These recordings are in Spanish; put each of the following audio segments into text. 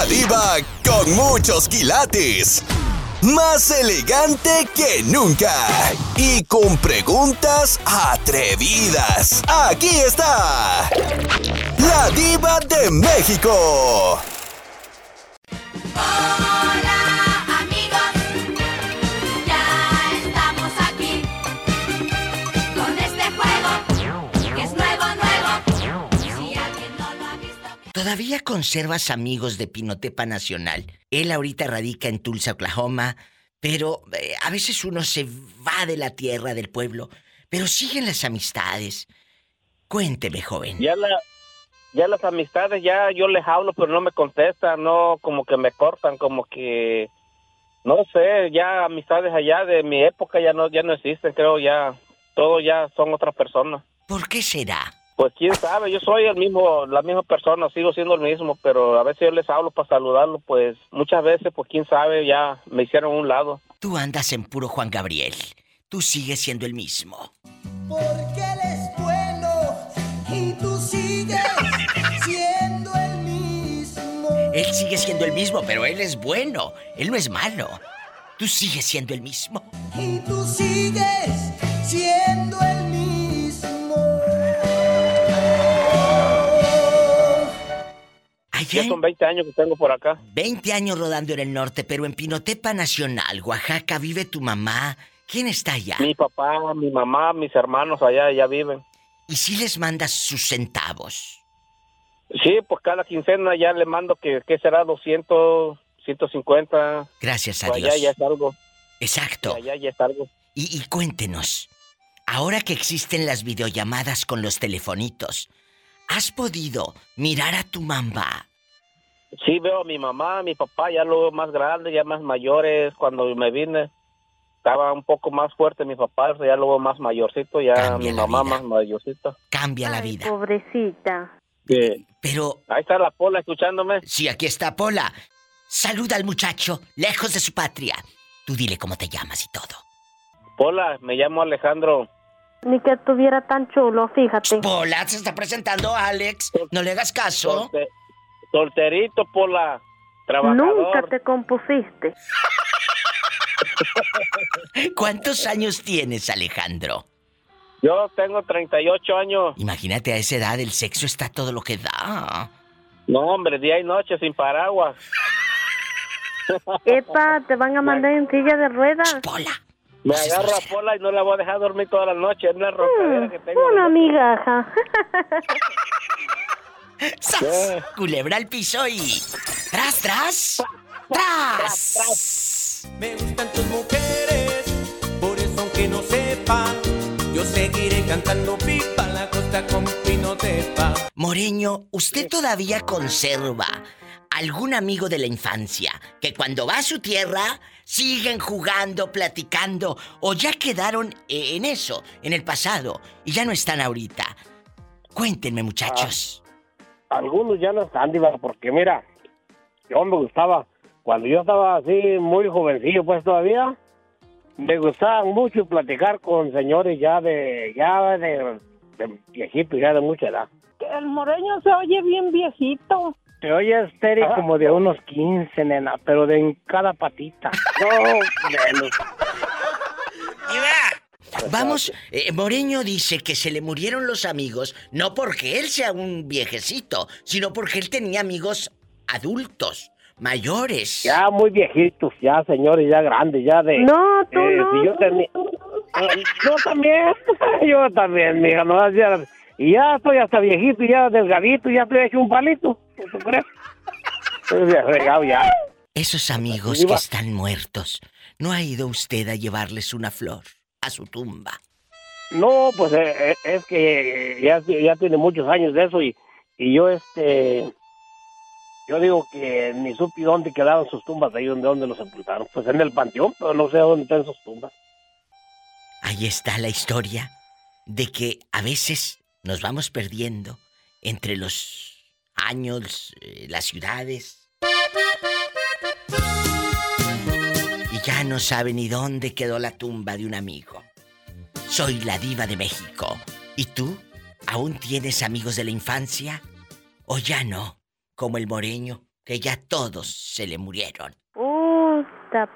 La diva con muchos quilates. Más elegante que nunca. Y con preguntas atrevidas. Aquí está. La diva de México. ¿Todavía conservas amigos de Pinotepa Nacional? Él ahorita radica en Tulsa, Oklahoma, pero eh, a veces uno se va de la tierra, del pueblo, pero siguen las amistades. Cuénteme, joven. Ya la, ya las amistades, ya yo les hablo, pero no me contestan, no, como que me cortan, como que, no sé, ya amistades allá de mi época ya no, ya no existen, creo ya, todo ya son otras personas. ¿Por qué será? Pues quién sabe, yo soy el mismo, la misma persona, sigo siendo el mismo, pero a veces yo les hablo para saludarlo, pues muchas veces, pues quién sabe, ya me hicieron a un lado. Tú andas en puro Juan Gabriel. Tú sigues siendo el mismo. Porque él es bueno y tú sigues siendo el mismo. Él sigue siendo el mismo, pero él es bueno. Él no es malo. Tú sigues siendo el mismo. Y tú sigues siendo el mismo. Allá Ya son 20 años que tengo por acá. 20 años rodando en el norte, pero en Pinotepa Nacional, Oaxaca, vive tu mamá. ¿Quién está allá? Mi papá, mi mamá, mis hermanos allá ya viven. Y si les mandas sus centavos. Sí, pues cada quincena ya le mando que, que será 200, 150. Gracias a Pues Dios. allá ya es algo. Exacto. Allá ya es algo. Y, y cuéntenos, ahora que existen las videollamadas con los telefonitos, ¿has podido mirar a tu mamá? Sí, veo a mi mamá, a mi papá, ya lo veo más grande, ya más mayores. Cuando me vine, estaba un poco más fuerte mi papá, ya lo veo más mayorcito, ya Cambia mi mamá vida. más mayorcita. Cambia la Ay, vida. pobrecita. Sí. Pero, Ahí está la pola escuchándome. si aquí está Pola, saluda al muchacho, lejos de su patria. Tú dile cómo te llamas y todo. Pola, me llamo Alejandro. Ni que estuviera tan chulo, fíjate. Pola, se está presentando Alex. No le hagas caso. Solterito, Pola. Trabajador. Nunca te compusiste. ¿Cuántos años tienes, Alejandro? Yo tengo 38 años. Imagínate a esa edad, el sexo está todo lo que da. No, hombre, día y noche sin paraguas. Epa, te van a mandar en silla de ruedas. Pola. Me agarro a. Pola y no la voy a dejar dormir toda la noche. Es una roncadera que tengo. Una migaja. ¡Sas! Culebra al piso y. ¡Tras, tras! ¡Tras! Me gustan tus mujeres, por eso aunque no sepa, yo seguiré cantando pipa la costa con pinotepa. Moreño, ¿usted todavía conserva algún amigo de la infancia que cuando va a su tierra siguen jugando, platicando o ya quedaron eh, en eso, en el pasado y ya no están ahorita? Cuéntenme, muchachos. Algunos ya no están, Diva, porque mira, yo me gustaba, cuando yo estaba así muy jovencillo, pues todavía, me gustaba mucho platicar con señores ya de, ya de, de viejitos, ya de mucha edad. El moreño se oye bien viejito. Te oyes, Terry, como de unos 15, nena, pero de en cada patita. No, menos. Vamos, eh, Moreño dice que se le murieron los amigos no porque él sea un viejecito, sino porque él tenía amigos adultos, mayores. Ya muy viejitos, ya señores, ya grandes, ya de... No, tú eh, no. si yo tenía... Eh, Yo también, yo también, mija, no hacía... Y ya estoy hasta viejito, ya delgadito, ya estoy hecho un palito. Ya ya. Esos amigos que están muertos, ¿no ha ido usted a llevarles una flor a su tumba? No, pues eh, eh, es que ya, ya tiene muchos años de eso y, y yo este... Yo digo que ni supe dónde quedaron sus tumbas ahí, donde, dónde los sepultaron. Pues en el panteón, pero no sé dónde están sus tumbas. Ahí está la historia de que a veces nos vamos perdiendo entre los años, eh, las ciudades. Ya no sabe ni dónde quedó la tumba de un amigo. Soy la diva de México. ¿Y tú? ¿Aún tienes amigos de la infancia? ¿O ya no? Como el moreño, que ya todos se le murieron. Uh,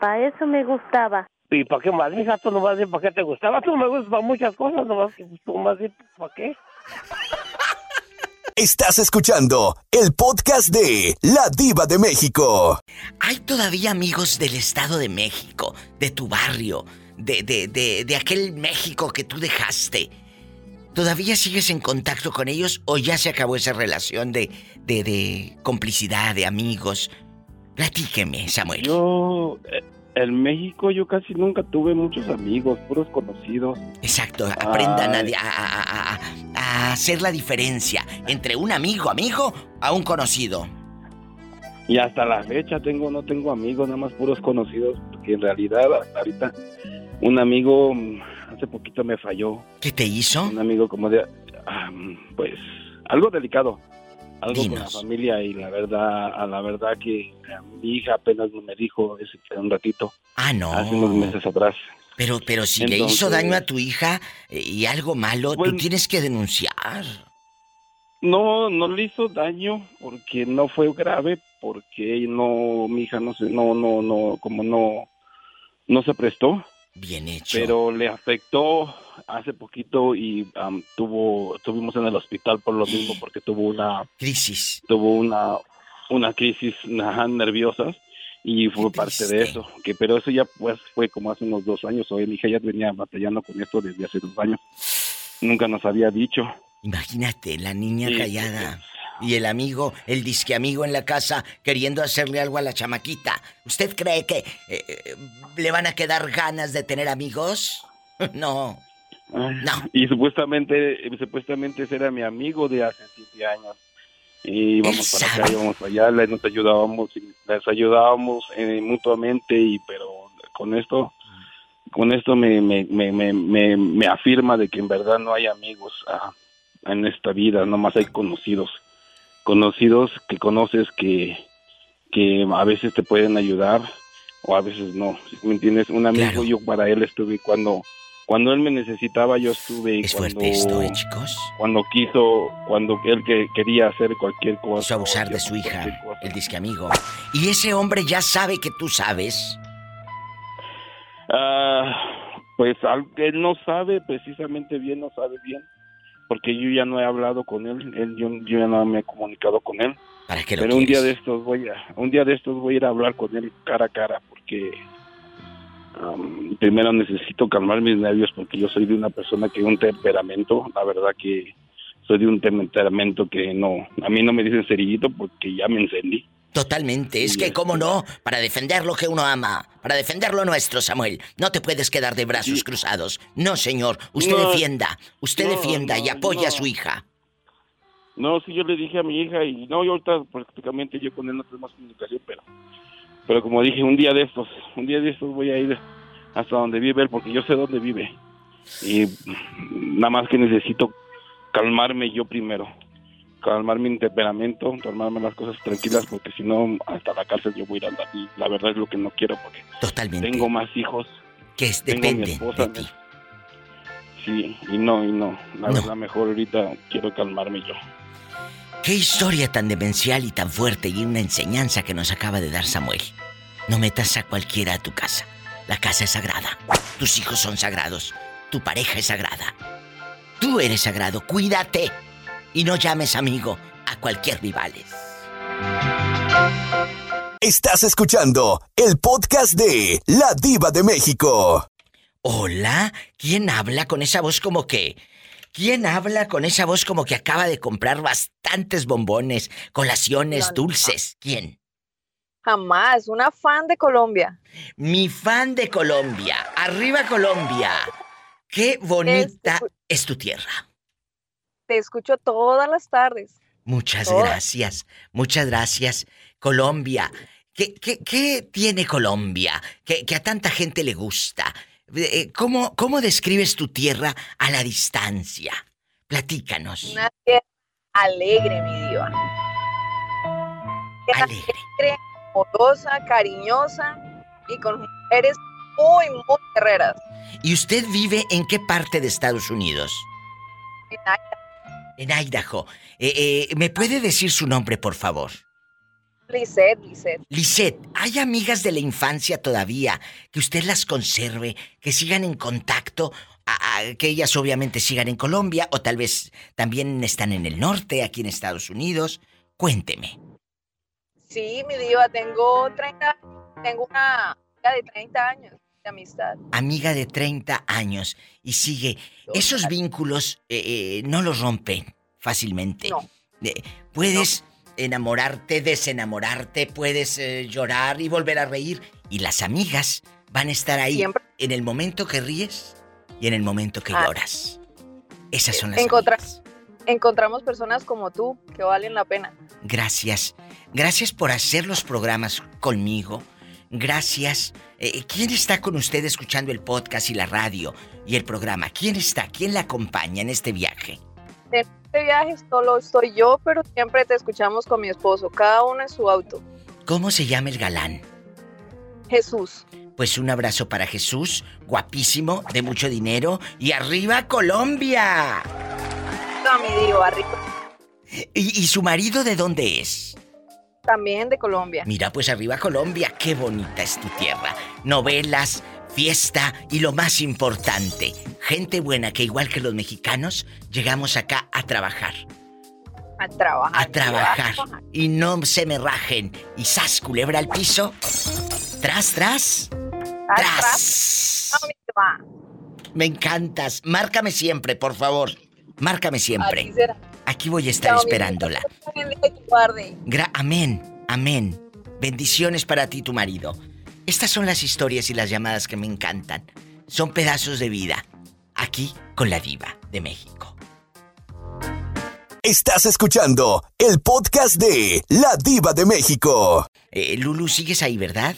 para eso me gustaba. ¿Y para qué más, hija? Tú nomás para qué te gustaba. Tú me gustas para muchas cosas, nomás que tú más para qué. Estás escuchando el podcast de La Diva de México. ¿Hay todavía amigos del Estado de México, de tu barrio, de, de, de, de aquel México que tú dejaste? ¿Todavía sigues en contacto con ellos o ya se acabó esa relación de, de, de complicidad, de amigos? Platíqueme, Samuel. Yo, eh, en México, yo casi nunca tuve muchos amigos, puros conocidos. Exacto, aprendan a, a- hacer la diferencia entre un amigo, amigo, a un conocido. Y hasta la fecha tengo, no tengo amigos, nada más puros conocidos, porque en realidad hasta ahorita un amigo mm, hace poquito me falló. ¿Qué te hizo? Un amigo como de, ah, pues, algo delicado, algo con la Dinos. familia y la verdad, a la verdad que mi hija apenas me dijo ese un ratito, Ah, no. hace unos meses atrás. Pero, pero si le hizo daño a tu hija eh, y algo malo, tú Bueno. tienes que denunciar. No, no le hizo daño porque no fue grave, porque no, mi hija no se, no, no, no, como no, no se prestó, Bien hecho. pero le afectó hace poquito y am, tuvo, estuvimos en el hospital por lo mismo porque tuvo una, Crisis. tuvo una, una crisis ajá, nerviosas y fue Qué parte de eso, que pero eso ya pues fue como hace unos dos años, hoy mi hija ya venía batallando con esto desde hace dos años, nunca nos había dicho. Imagínate, la niña Sí, callada. Y el amigo, el disque amigo en la casa queriendo hacerle algo a la chamaquita. ¿Usted cree que eh, eh, le van a quedar ganas de tener amigos? No. No. Y supuestamente, supuestamente ese era mi amigo de hace siete años. Y íbamos para acá, íbamos para allá, le- nos ayudábamos, y les ayudábamos eh, mutuamente, y pero con esto, con esto me, me, me, me, me, me afirma de que en verdad no hay amigos ah, en esta vida, nomás hay conocidos. Conocidos que conoces que, que a veces te pueden ayudar o a veces no. ¿sí ¿Me entiendes? Un amigo, Claro. yo para él estuve cuando, cuando él me necesitaba, yo estuve. y Es cuando, fuerte esto, ¿eh, chicos? Cuando quiso, cuando él que quería hacer cualquier cosa. Quiso abusar de su hija, el disque amigo. Y ese hombre ya sabe que tú sabes. Ah, pues él no sabe precisamente bien, no sabe bien, porque yo ya no he hablado con él, él yo, yo ya no me he comunicado con él. ¿Para qué lo Pero un día de estos voy a, un día de estos voy a ir a hablar con él cara a cara, porque am, primero necesito calmar mis nervios, porque yo soy de una persona que un temperamento, la verdad que soy de un temperamento que no, a mí no me dicen cerillito porque ya me encendí. Totalmente. Es que, es ¿cómo no? Para defender lo que uno ama. Para defender lo nuestro, Samuel. No te puedes quedar de brazos Sí. cruzados. No, señor. Usted No, defienda. Usted no, defienda y apoya a su hija. No, sí, yo le dije a mi hija y no, yo ahorita prácticamente yo con él no tenemos comunicación, pero, pero como dije, un día de estos, un día de estos voy a ir hasta donde vive él, porque yo sé dónde vive. Y nada más que necesito calmarme yo primero, calmar mi temperamento, calmarme las cosas tranquilas, porque si no, hasta la cárcel yo voy a ir a andar. Y la verdad es lo que no quiero, porque Totalmente. tengo más hijos, que es, tengo mi depende esposa, de ti. sí, y no, y no. La No. verdad, mejor ahorita quiero calmarme yo. Qué historia tan demencial y tan fuerte y una enseñanza que nos acaba de dar Samuel. No metas a cualquiera a tu casa. La casa es sagrada. Tus hijos son sagrados. Tu pareja es sagrada. Tú eres sagrado. Cuídate. Y no llames amigo a cualquier rivales. Estás escuchando el podcast de La Diva de México. Hola, ¿quién habla con esa voz como que? ¿Quién habla con esa voz como que acaba de comprar bastantes bombones, colaciones, No, dulces? ¿Quién? Jamás, una fan de Colombia. Mi fan de Colombia. Arriba Colombia. Qué bonita es tu tierra. Te escucho todas las tardes. Muchas Todas. gracias, muchas gracias. Colombia. ¿Qué, qué, qué tiene Colombia que, que a tanta gente le gusta? Eh, ¿Cómo, ¿Cómo describes tu tierra a la distancia? Platícanos. Una tierra alegre, mi diva. Tierra Alegre. alegre, amorosa, cariñosa y con mujeres muy, muy guerreras. ¿Y usted vive en qué parte de Estados Unidos? En Idaho. En Idaho. Eh, eh, ¿Me puede decir su nombre, por favor? Lisette, Lisette. Lisette, ¿hay amigas de la infancia todavía que usted las conserve, que sigan en contacto? a- a- que ellas obviamente sigan en Colombia o tal vez también están en el norte, aquí en Estados Unidos. Cuénteme. Sí, mi diva, tengo 30, tengo una amiga de 30 años de amistad. Amiga de 30 años y sigue. Esos vínculos eh, eh, no los rompen fácilmente. No. Eh, puedes enamorarte, desenamorarte, puedes eh, llorar y volver a reír. Y las amigas van a estar ahí Siempre. en el momento que ríes y en el momento que Ah. lloras. Esas son las Encontra- amigas. Encontramos personas como tú que valen la pena. Gracias. Gracias por hacer los programas conmigo. Gracias. Eh, ¿Quién está con usted escuchando el podcast y la radio y el programa? ¿Quién está? ¿Quién la acompaña en este viaje? En este viaje solo estoy yo, pero siempre te escuchamos con mi esposo, cada uno en su auto. ¿Cómo se llama el galán? Jesús. Pues un abrazo para Jesús, guapísimo, de mucho dinero y arriba Colombia. No, mi rico. ¿Y, y su marido de dónde es? También de Colombia. Mira, pues arriba Colombia, qué bonita es tu tierra. Novelas, fiesta y lo más importante, gente buena que igual que los mexicanos, llegamos acá a trabajar. A trabajar. A trabajar. Y no se me rajen. Y sas, culebra al piso. Tras, tras. Tras. Me encantas. Márcame siempre, por favor. Márcame siempre. Aquí voy a estar esperándola. Gra- amén, amén. Bendiciones para ti, tu marido. Estas son las historias y las llamadas que me encantan. Son pedazos de vida. Aquí con la diva de México. Estás escuchando el podcast de La Diva de México. Eh, Lulu, sigues ahí, ¿verdad?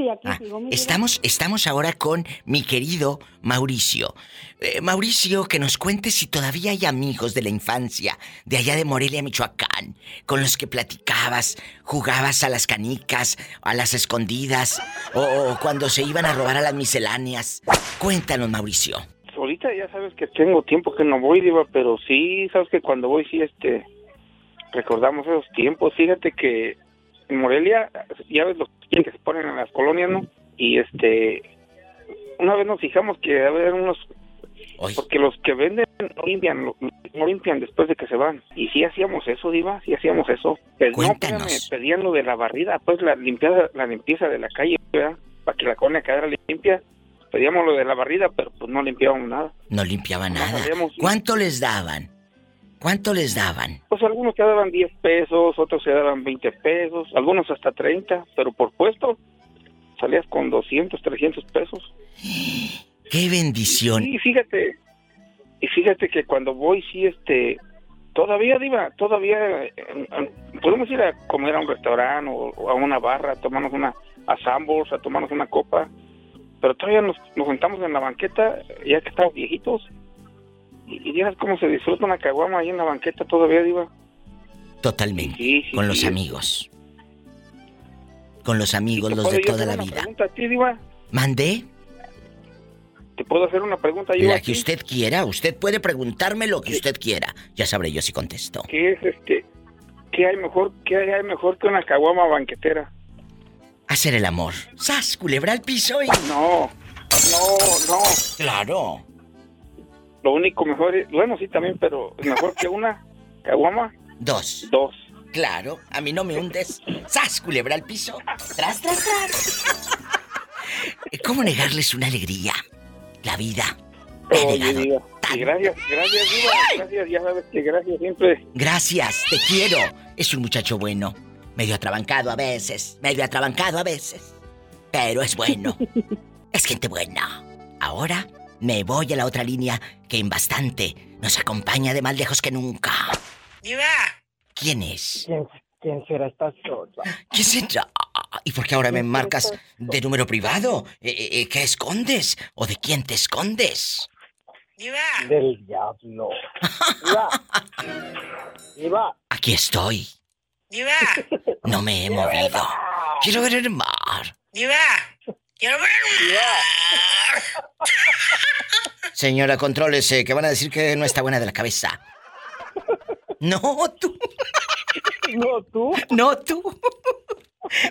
Sí, aquí Ah, sigo, estamos, estamos ahora con mi querido Mauricio. Eh, Mauricio, que nos cuente si todavía hay amigos de la infancia, de allá de Morelia, Michoacán, con los que platicabas, jugabas a las canicas, a las escondidas, o, o cuando se iban a robar a las misceláneas. Cuéntanos, Mauricio. Ahorita ya sabes que tengo tiempo que no voy, Diva, pero sí, sabes que cuando voy, sí, este, recordamos esos tiempos. Fíjate que en Morelia, ya ves los que se ponen en las colonias, ¿no? Y este, una vez nos fijamos que había unos, porque los que venden no limpian, no limpian después de que se van. Y sí hacíamos eso, Diva, sí hacíamos eso. Pero no, pedían lo de la barrida, pues la limpieza, la limpieza de la calle, ¿verdad? Para que la colonia quedara limpia. Pedíamos lo de la barrida, pero pues no limpiábamos nada. No limpiaba nada. ¿Cuánto les daban? ¿Cuánto les daban? Pues algunos te daban 10 pesos, otros se daban 20 pesos, algunos hasta 30, pero por puesto salías con 200, 300 pesos. ¡Qué bendición! Y fíjate, y fíjate que cuando voy, sí, este, todavía, Diva, todavía eh, eh, podemos ir a comer a un restaurante o, o a una barra, a tomarnos una, a Sambors, a tomarnos una copa, pero todavía nos, nos sentamos en la banqueta, ya que estamos viejitos, y, vieras cómo se disfruta una caguama ahí en la banqueta todavía, Diva. Totalmente. Sí, sí, con los amigos. Con los amigos, ¿Te los de toda la una vida. pregunta a ti, Diva? ¿Mandé? ¿Te puedo hacer una pregunta yo? La que usted quiera. Usted puede preguntarme lo que usted quiera. Ya sabré yo si contesto. ¿Qué es este? ¿Qué hay mejor, qué hay mejor que una caguama banquetera? Hacer el amor. ¡Sas! Culebra al piso y... No, no, no. Claro. Lo único mejor es, bueno, sí también, pero mejor que una caguama, Dos. dos. Claro. A mí no me hundes. ¡Sas! Culebra al piso. ¡Tras, tras, tras! ¿Cómo negarles una alegría? La vida. Negado y gracias, gracias, Diva, gracias, ya sabes que gracias siempre. Gracias, te quiero. Es un muchacho bueno. Medio atrabancado a veces, medio atrabancado a veces. Pero es bueno. es gente buena. Ahora me voy a la otra línea que en bastante nos acompaña de más lejos que nunca. ¿Quién es? ¿Quién, quién será esta sola? ¿Quién será? ¿Y por qué ahora me marcas de número privado? Eh, eh, eh, ¿Qué escondes? ¿O de quién te escondes? Del diablo. Iba. Iba. Aquí estoy. No me he movido. Quiero ver el mar. Señora, contrólese, que van a decir que no está buena de la cabeza. No, tú. No, tú. No, tú.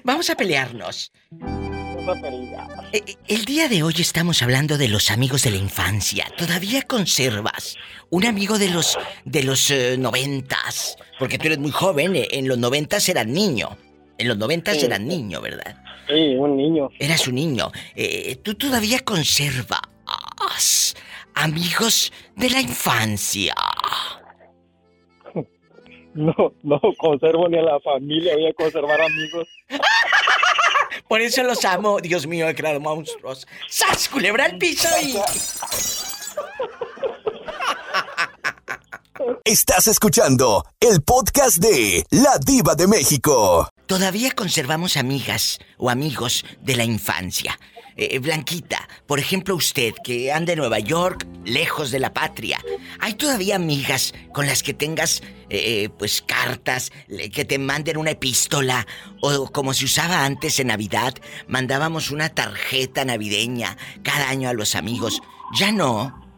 Vamos a pelearnos. Vamos a pelear. Eh, eh, El día de hoy estamos hablando de los amigos de la infancia. ¿Todavía conservas un amigo de los de los eh, noventas? Porque tú eres muy joven. eh, En los noventas eras niño. En los noventas Sí. eras niño, ¿verdad? Sí, un niño. Eras un niño. Eh, ¿Tú todavía conservas amigos de la infancia? No, no conservo ni a la familia, voy a conservar amigos. Por eso los amo. Dios mío, he creado monstruos. ¡Sas, culebra al piso y... Estás escuchando el podcast de La Diva de México. Todavía conservamos amigas o amigos de la infancia. Eh, Blanquita, por ejemplo usted que anda en Nueva York, lejos de la patria, ¿hay todavía amigas con las que tengas, eh, pues, cartas, que te manden una epístola? O como se usaba antes en Navidad, mandábamos una tarjeta navideña cada año a los amigos. ¿Ya no?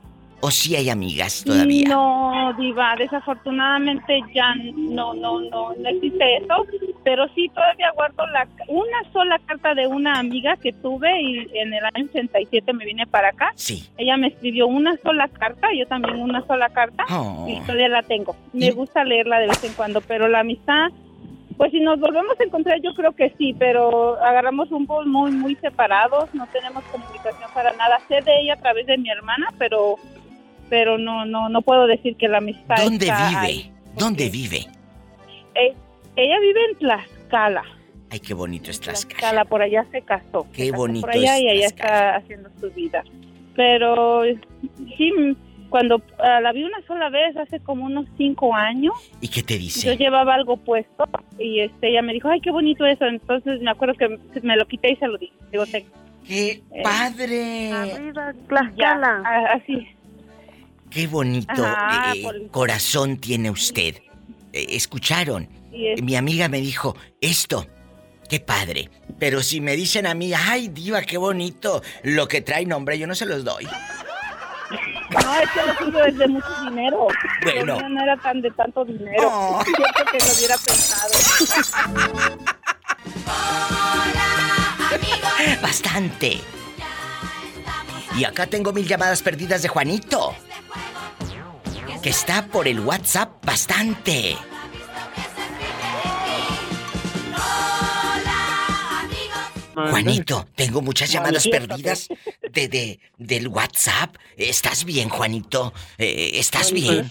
¿O sí hay amigas todavía? No, Diva, desafortunadamente ya no, no, no, no existe eso, pero sí todavía guardo la, una sola carta de una amiga que tuve y en el año 87 me vine para acá. Sí. Ella me escribió una sola carta, yo también una sola carta Oh. y todavía la tengo. Me gusta leerla de vez en cuando, pero la amistad, pues si nos volvemos a encontrar yo creo que sí, pero agarramos un poco muy, muy separados, no tenemos comunicación para nada. Sé de ella a través de mi hermana, pero pero no no no puedo decir que la amistad ¿Dónde está vive? ahí. ¿Dónde vive? Eh, ella vive en Tlaxcala. Ay, qué bonito es Tlaxcala. Tlaxcala, por allá se casó. Qué se casó bonito Por allá es y allá está haciendo su vida. Pero sí, cuando ah, la vi una sola vez hace como unos cinco años, ¿Y qué te yo dice? llevaba algo puesto y este ella me dijo, ay, qué bonito eso. Entonces me acuerdo que me lo quité y se lo di. Digo, te- ¡Qué eh, padre! Arriba, ya, Tlaxcala. a- así. ¡Qué bonito Ajá, eh, por- corazón tiene usted! Eh, ¿Escucharon? Es- Mi amiga me dijo, esto, qué padre. Pero si me dicen a mí, ay, diva, qué bonito, lo que trae nombre, yo no se los doy. No, es que lo suyo es de mucho dinero. Bueno. No era tan de tanto dinero. Oh. Siento que lo hubiera pensado. Bastante. Y acá tengo mil llamadas perdidas de Juanito. Que está por el WhatsApp bastante. Juanito, tengo muchas llamadas perdidas de, de- del WhatsApp. ¿Estás bien, Juanito? Eh, ¿Estás bien?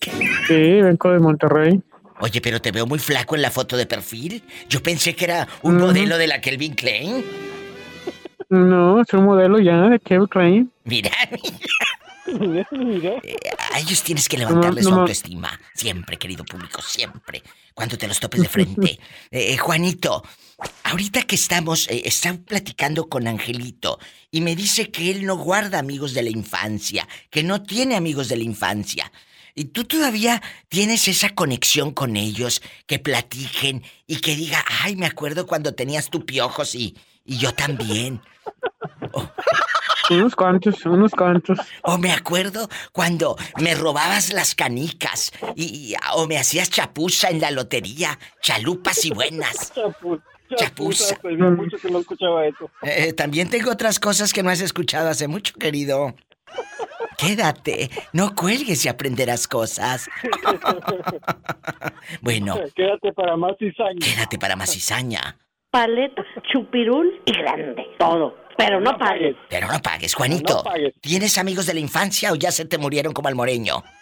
Sí, sí, vengo de Monterrey. Oye, pero te veo muy flaco en la foto de perfil. Yo pensé que era un modelo de la Kelvin Klein. No, es un modelo ya de Kevin Klein. Mira, Eh, a ellos tienes que levantarles su autoestima. Siempre, querido público, siempre. Cuando te los topes de frente. Eh, eh, Juanito, ahorita que estamos, eh, están platicando con Angelito y me dice que él no guarda amigos de la infancia, que no tiene amigos de la infancia. ¿Y tú todavía tienes esa conexión con ellos, que platiquen y que diga, ay, me acuerdo cuando tenías tu piojos y, y yo también? Unos cuantos, unos cuantos. O me acuerdo cuando me robabas las canicas y, y- o me hacías chapuza en la lotería, chalupas y buenas. Chapuza. Tenía mucho que no escuchaba eso. Eh, también tengo otras cosas que no has escuchado hace mucho, querido. Quédate, no cuelgues y aprenderás cosas. Bueno, Quédate para más cizaña. quédate para más cizaña. Paleta, chupirul y grande. Todo. Pero no pagues. Pero no pagues, Juanito. No pagues. ¿Tienes amigos de la infancia o ya se te murieron como al moreño?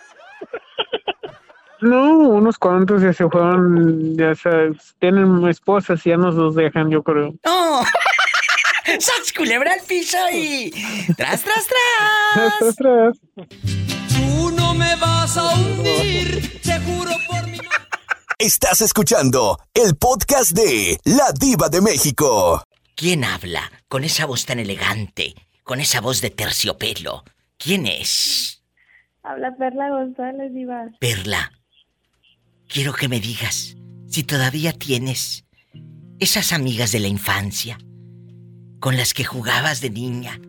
No, unos cuantos ya se fueron, ya sabes, tienen esposas y ya nos los dejan, yo creo. ¡No! ¡Sax culebra al piso y. ¡Tras, tras, tras! Atrás. Tú no me vas a hundir, te juro por mi Estás escuchando el podcast de La Diva de México. ¿Quién habla con esa voz tan elegante? Con esa voz de terciopelo. ¿Quién es? Habla Perla González, Diva. Perla. Quiero que me digas si todavía tienes esas amigas de la infancia con las que jugabas de niña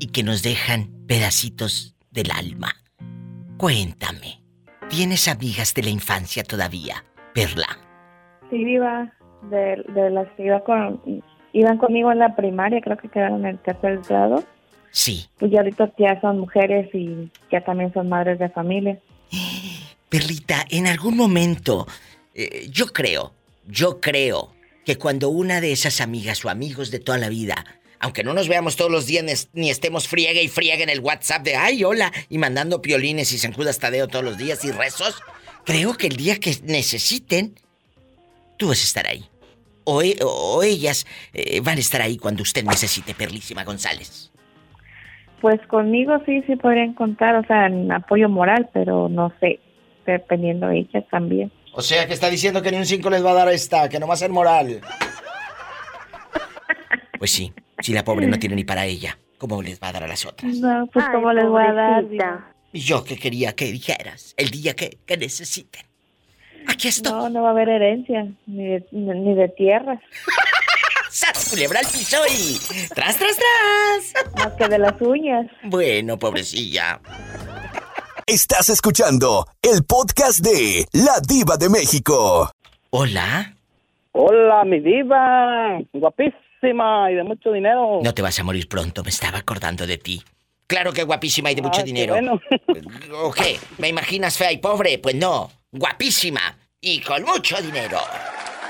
y que nos dejan pedacitos del alma. Cuéntame, ¿tienes amigas de la infancia todavía, Perla? sí, Diva, de, de las que iba con, iban conmigo en la primaria, creo que quedaron en el tercer grado. Sí. Pues ya ahorita ya son mujeres y ya también son madres de familia. Perlita, en algún momento, eh, yo creo, yo creo que cuando una de esas amigas o amigos de toda la vida, aunque no nos veamos todos los días ni- estemos friegue y friegue en el WhatsApp de ay, hola, y mandando piolines y zancudas tadeo todos los días y rezos, creo que el día que necesiten, tú vas a estar ahí. O, e- o ellas eh, van a estar ahí cuando usted necesite, Perlísima González. Pues conmigo sí, sí podrían contar, o sea, en apoyo moral, pero no sé, dependiendo de ellas también. O sea que está diciendo que ni un 5 les va a dar a esta, que no va a ser moral. Pues sí, si la pobre no tiene ni para ella, ¿cómo les va a dar a las otras? No, pues Ay, cómo les voy a dar. Y yo que quería que dijeras el día que, que necesiten. Aquí estoy. No, no va a haber herencia, ni de, ni de tierras, ¡Sas! Culebra al piso y... ¡Tras, tras, tras! más que de las uñas. Bueno, pobrecilla. Estás escuchando el podcast de La Diva de México. Hola. Hola, mi diva. Guapísima y de mucho dinero. No te vas a morir pronto, me estaba acordando de ti. Claro que guapísima y de mucho Ah, qué dinero. bueno. ¿O qué? ¿Me imaginas fea y pobre? Pues no. Guapísima y con mucho dinero.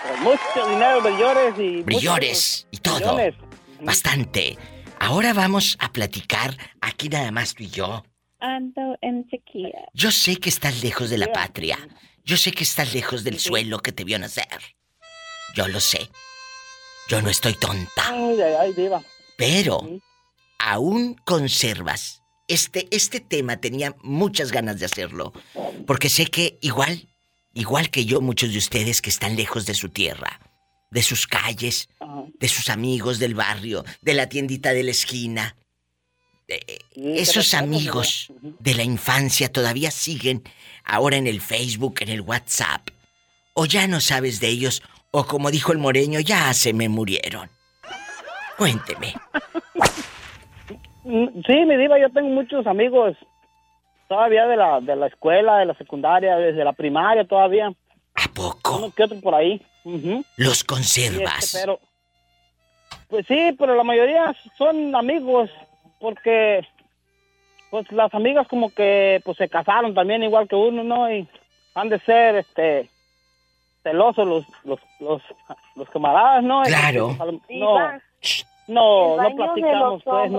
Con mucho dinero, brillores y... Brillores y todo. millones. Bastante. Ahora vamos a platicar aquí nada más tú y yo. Ando en sequía. Yo sé que estás lejos de la patria. Yo sé que estás lejos del suelo que te vio nacer. Yo lo sé. Yo no estoy tonta. Ay, ay, ay, diva. Pero aún conservas. Este, este tema tenía muchas ganas de hacerlo. Porque sé que igual, igual que yo, muchos de ustedes que están lejos de su tierra, de sus calles, de sus amigos del barrio, de la tiendita de la esquina. eh, esos amigos de la infancia todavía siguen ahora en el Facebook, en el WhatsApp. O ya no sabes de ellos, o como dijo el moreño, ya se me murieron. Cuénteme. Mm, Sí, mi diva, yo tengo muchos amigos todavía de la, de la escuela, de la secundaria, desde la primaria todavía. ¿A poco? Uno que otro por ahí. Los Y conservas. este, pero, pues sí, pero la mayoría son amigos, porque pues las amigas como que pues se casaron también igual que uno, ¿no? Y han de ser este celosos los los los, los camaradas, ¿no? Y, Claro. pues, no, no, no platicamos pues, ¿no?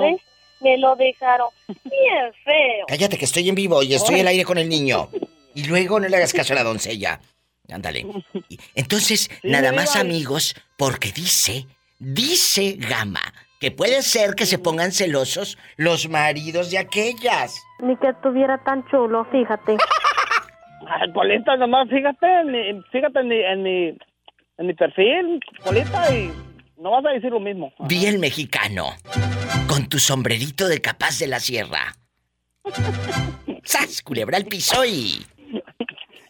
Me lo dejaron bien feo. Cállate que estoy en vivo y estoy al aire con el niño. Y luego no le hagas caso a la doncella. Ándale. Entonces, Sí, nada más amigos, porque dice, dice Gama, que puede ser que se pongan celosos los maridos de aquellas. Ni que estuviera tan chulo, fíjate. Ay, Polita, nomás fíjate, en mi- fíjate en mi, en mi, en mi perfil, Polita, y no vas a decir lo mismo. Vi el mexicano, con tu sombrerito de capaz de la sierra. ¡Sas! Culebra al piso y...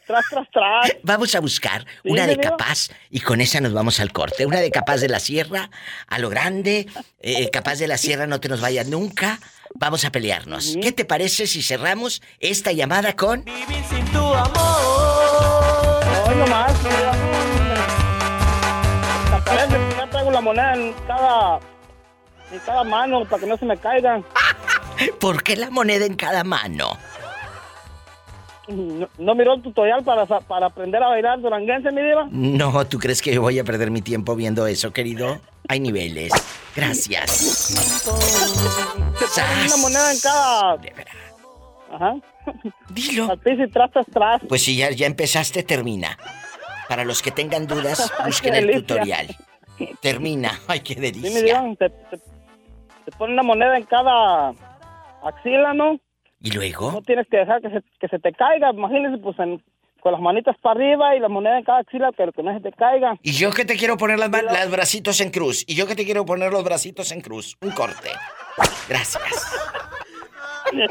Tras, tras, tras. Vamos a buscar Sí, una de capaz y con esa nos vamos al corte. Una de capaz de la sierra, a lo grande, eh, capaz de la sierra no te nos vayas nunca. Vamos a pelearnos. ¿Qué te parece si cerramos esta llamada con... No, nomás. Hasta parece que ya traigo la moneda en cada, en cada mano para que no se me caigan. ¿Por qué la moneda en cada mano? No, no miró el tutorial para, para aprender a bailar duranguense, mi diva. No, ¿tú crees que yo voy a perder mi tiempo viendo eso, querido? Hay niveles. Gracias. Pone una moneda en cada... Ajá. Dilo. Al piso y tras, tras, tras. Pues si ya, ya empezaste, termina. Para los que tengan dudas, busquen el delicia. tutorial. Termina. Ay, qué Sí, mi delicia. diva, te, te- te pone una moneda en cada axila, ¿no? ¿Y luego? No tienes que dejar que se, que se te caiga. Imagínese, pues, en- con las manitas para arriba y la moneda en cada axila, pero que no se te caiga. Y yo que te quiero poner las, man- las bracitos en cruz. Y yo que te quiero poner los bracitos en cruz. Un corte. Gracias.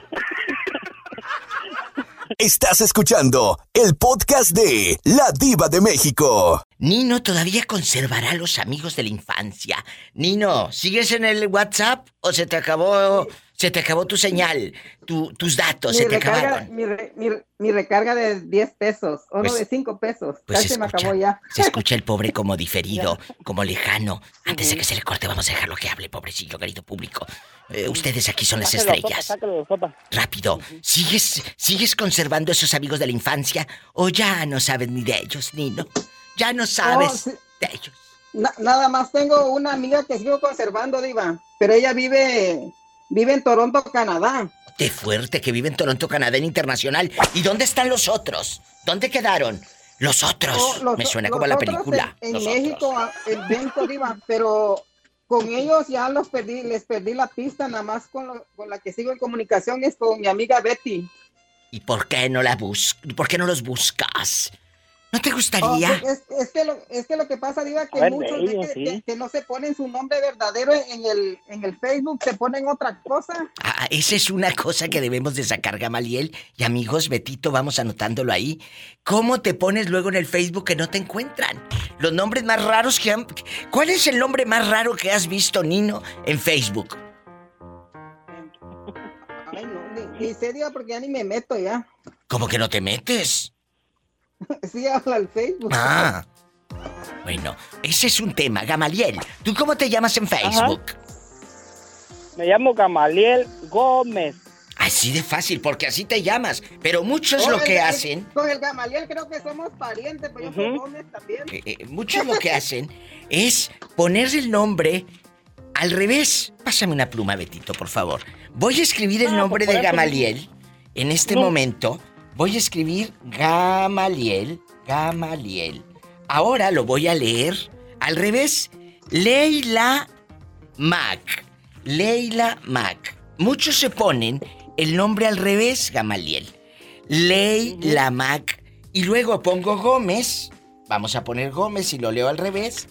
Estás escuchando el podcast de La Diva de México. Nino todavía conservará a los amigos de la infancia. Nino, ¿sigues en el WhatsApp o se te acabó, se te acabó tu señal, tu- tus datos, se mi, te recarga, acabaron? mi, re- mi- mi recarga de 10 pesos, o no, Pues- de 5 pesos. pues Casi me escucha, acabó ya. Se escucha el pobre como diferido, como lejano. Antes de que se le corte, vamos a dejarlo que hable, pobrecillo, querido público. Eh, ustedes aquí son las Sáquelo, estrellas. sáquelo. Rápido, ¿sigues, ¿sigues conservando esos amigos de la infancia o ya no sabes ni de ellos, Nino? Ya no sabes Oh, sí. de ellos. Na- nada más tengo una amiga que sigo conservando, Diva, pero ella vive, vive en Toronto, Canadá. Qué fuerte que vive en Toronto, Canadá, en internacional. ¿Y dónde están los otros? ¿Dónde quedaron? Los otros. Los- Me suena como a la película. En, México, en Benco, Diva, pero con ellos ya los perdí, les perdí la pista, nada más con, con la que sigo en comunicación es con mi amiga Betty. ¿Y por qué no la bus ¿Por qué no los buscas? ¿No te Oh, gustaría? es, es que lo, es que lo que pasa, Diva, que ver, muchos de de ellos, que, sí. que- que no se ponen su nombre verdadero en el, en el Facebook, se ponen otra cosa. Ah, esa es una cosa que debemos de sacar, Gamaliel. Y amigos, Betito, vamos anotándolo ahí. ¿Cómo te pones luego en el Facebook que no te encuentran? Los nombres más raros que han... ¿Cuál es el nombre más raro que has visto, Nino, en Facebook? Ay, no, ni, ni sé, Diva, porque ya ni me meto ya. ¿Cómo que no te metes? Sí, habla el Facebook. Ah. Bueno, ese es un tema. Gamaliel, ¿tú cómo te llamas en Facebook? Me llamo Gamaliel Gómez. Así de fácil, porque así te llamas. Pero muchos lo que el- hacen... Con el Gamaliel creo que somos parientes, pero yo soy. Gómez también. Eh, eh, muchos lo que hacen es poner el nombre al revés. Pásame una pluma, Betito, por favor. Voy a escribir el Ah, nombre de Gamaliel. En este No. momento voy a escribir Gamaliel, Gamaliel. Ahora lo voy a leer al revés. Leila Mac. Leila Mac. Muchos se ponen el nombre al revés, Gamaliel. Leila Mac. Y luego pongo Gómez. Vamos a poner Gómez y lo leo al revés.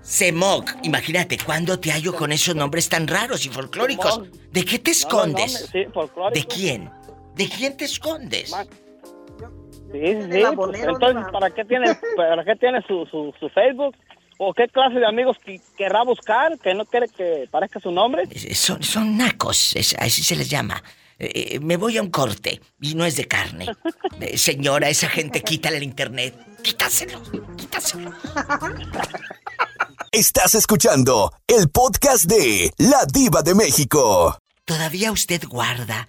Semoc. Imagínate, ¿cuándo te hallo con esos nombres tan raros y folclóricos? ¿De qué te escondes? no, sí, folclórico. ¿De quién? ¿De quién te escondes? Sí, sí, pues, entonces, ¿para qué tiene, para qué tiene su, su, su Facebook? ¿O qué clase de amigos que querrá buscar que no quiere que parezca su nombre? Son, son nacos, es- así se les llama. Eh, eh, me voy a un corte y no es de carne. Eh, señora, esa gente quítale el internet. Quítaselo, quítaselo. Estás escuchando el podcast de La Diva de México. ¿Todavía usted guarda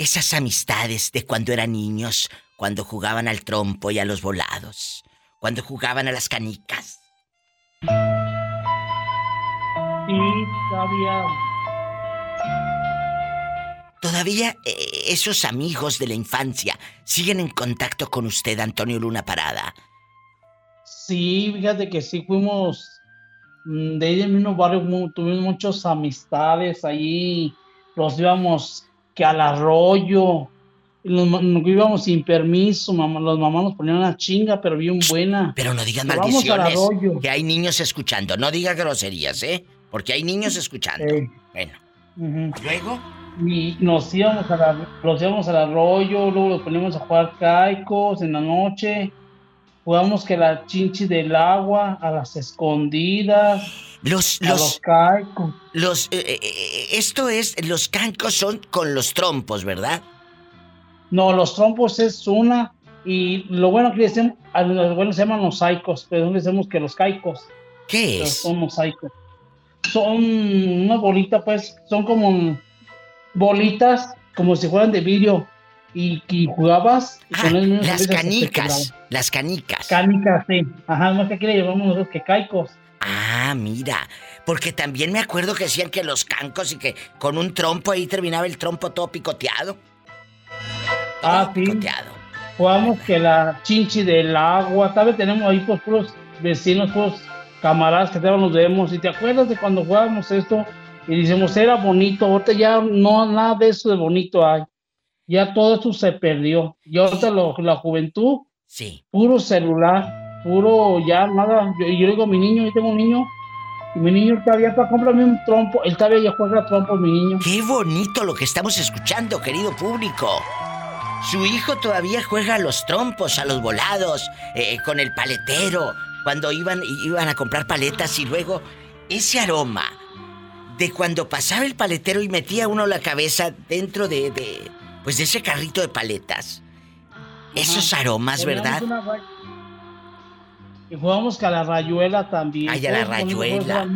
esas amistades de cuando eran niños, cuando jugaban al trompo y a los volados, cuando jugaban a las canicas? Sí, todavía. ¿Todavía eh, esos amigos de la infancia siguen en contacto con usted, Antonio Luna Parada? Sí, fíjate que sí fuimos mm, de ahí del mismo barrio, tuvimos muchas amistades ahí, los íbamos que al arroyo, nos, íbamos sin permiso, mamá, los mamás nos ponían una chinga, pero bien buena. Pero no Pero al maldiciones, que hay niños escuchando. No diga groserías, ¿eh? Porque hay niños escuchando. Eh. Bueno, luego, Y nos íbamos, a la- los íbamos al arroyo, luego los poníamos a jugar caicos en la noche, jugamos que la chinchi del agua, a las escondidas, los, a los, los caicos. los, eh, eh, eh, esto es, los cancos son con los trompos, ¿verdad? No, los trompos es una, y lo bueno que decimos, a los abuelos se llaman mosaicos, pero no decimos que los caicos. ¿Qué Pero es? son mosaicos. Son una bolita, pues, son como bolitas, como si fueran de vidrio, y, y jugabas. y con el- Las te canicas, las canicas. Canicas, sí. Ajá, más que aquí le llevamos nosotros que caicos. Ah, mira. Porque también me acuerdo que decían que los cancos y que con un trompo ahí terminaba el trompo todo picoteado. Ah, sí. Jugamos que la chinchi del agua, tal vez tenemos ahí pues puros vecinos, puros camaradas que todos nos vemos. Y te acuerdas de cuando jugábamos esto y decimos era bonito, ahorita ya no nada de eso de bonito hay. Ya todo eso se perdió. Y ahorita lo- la juventud, sí. puro celular, puro ya nada. Yo, yo digo a mi niño, yo tengo un niño, y mi niño todavía para comprarme un trompo, él todavía ya juega trompo, mi niño. Qué bonito lo que estamos escuchando, querido público. Su hijo todavía juega a los trompos, a los volados, eh, con el paletero, cuando iban, iban a comprar paletas y luego ese aroma de cuando pasaba el paletero y metía uno la cabeza dentro de, de pues de ese carrito de paletas. Esos aromas, ¿verdad? Y jugamos a la rayuela también. Ay, a la rayuela.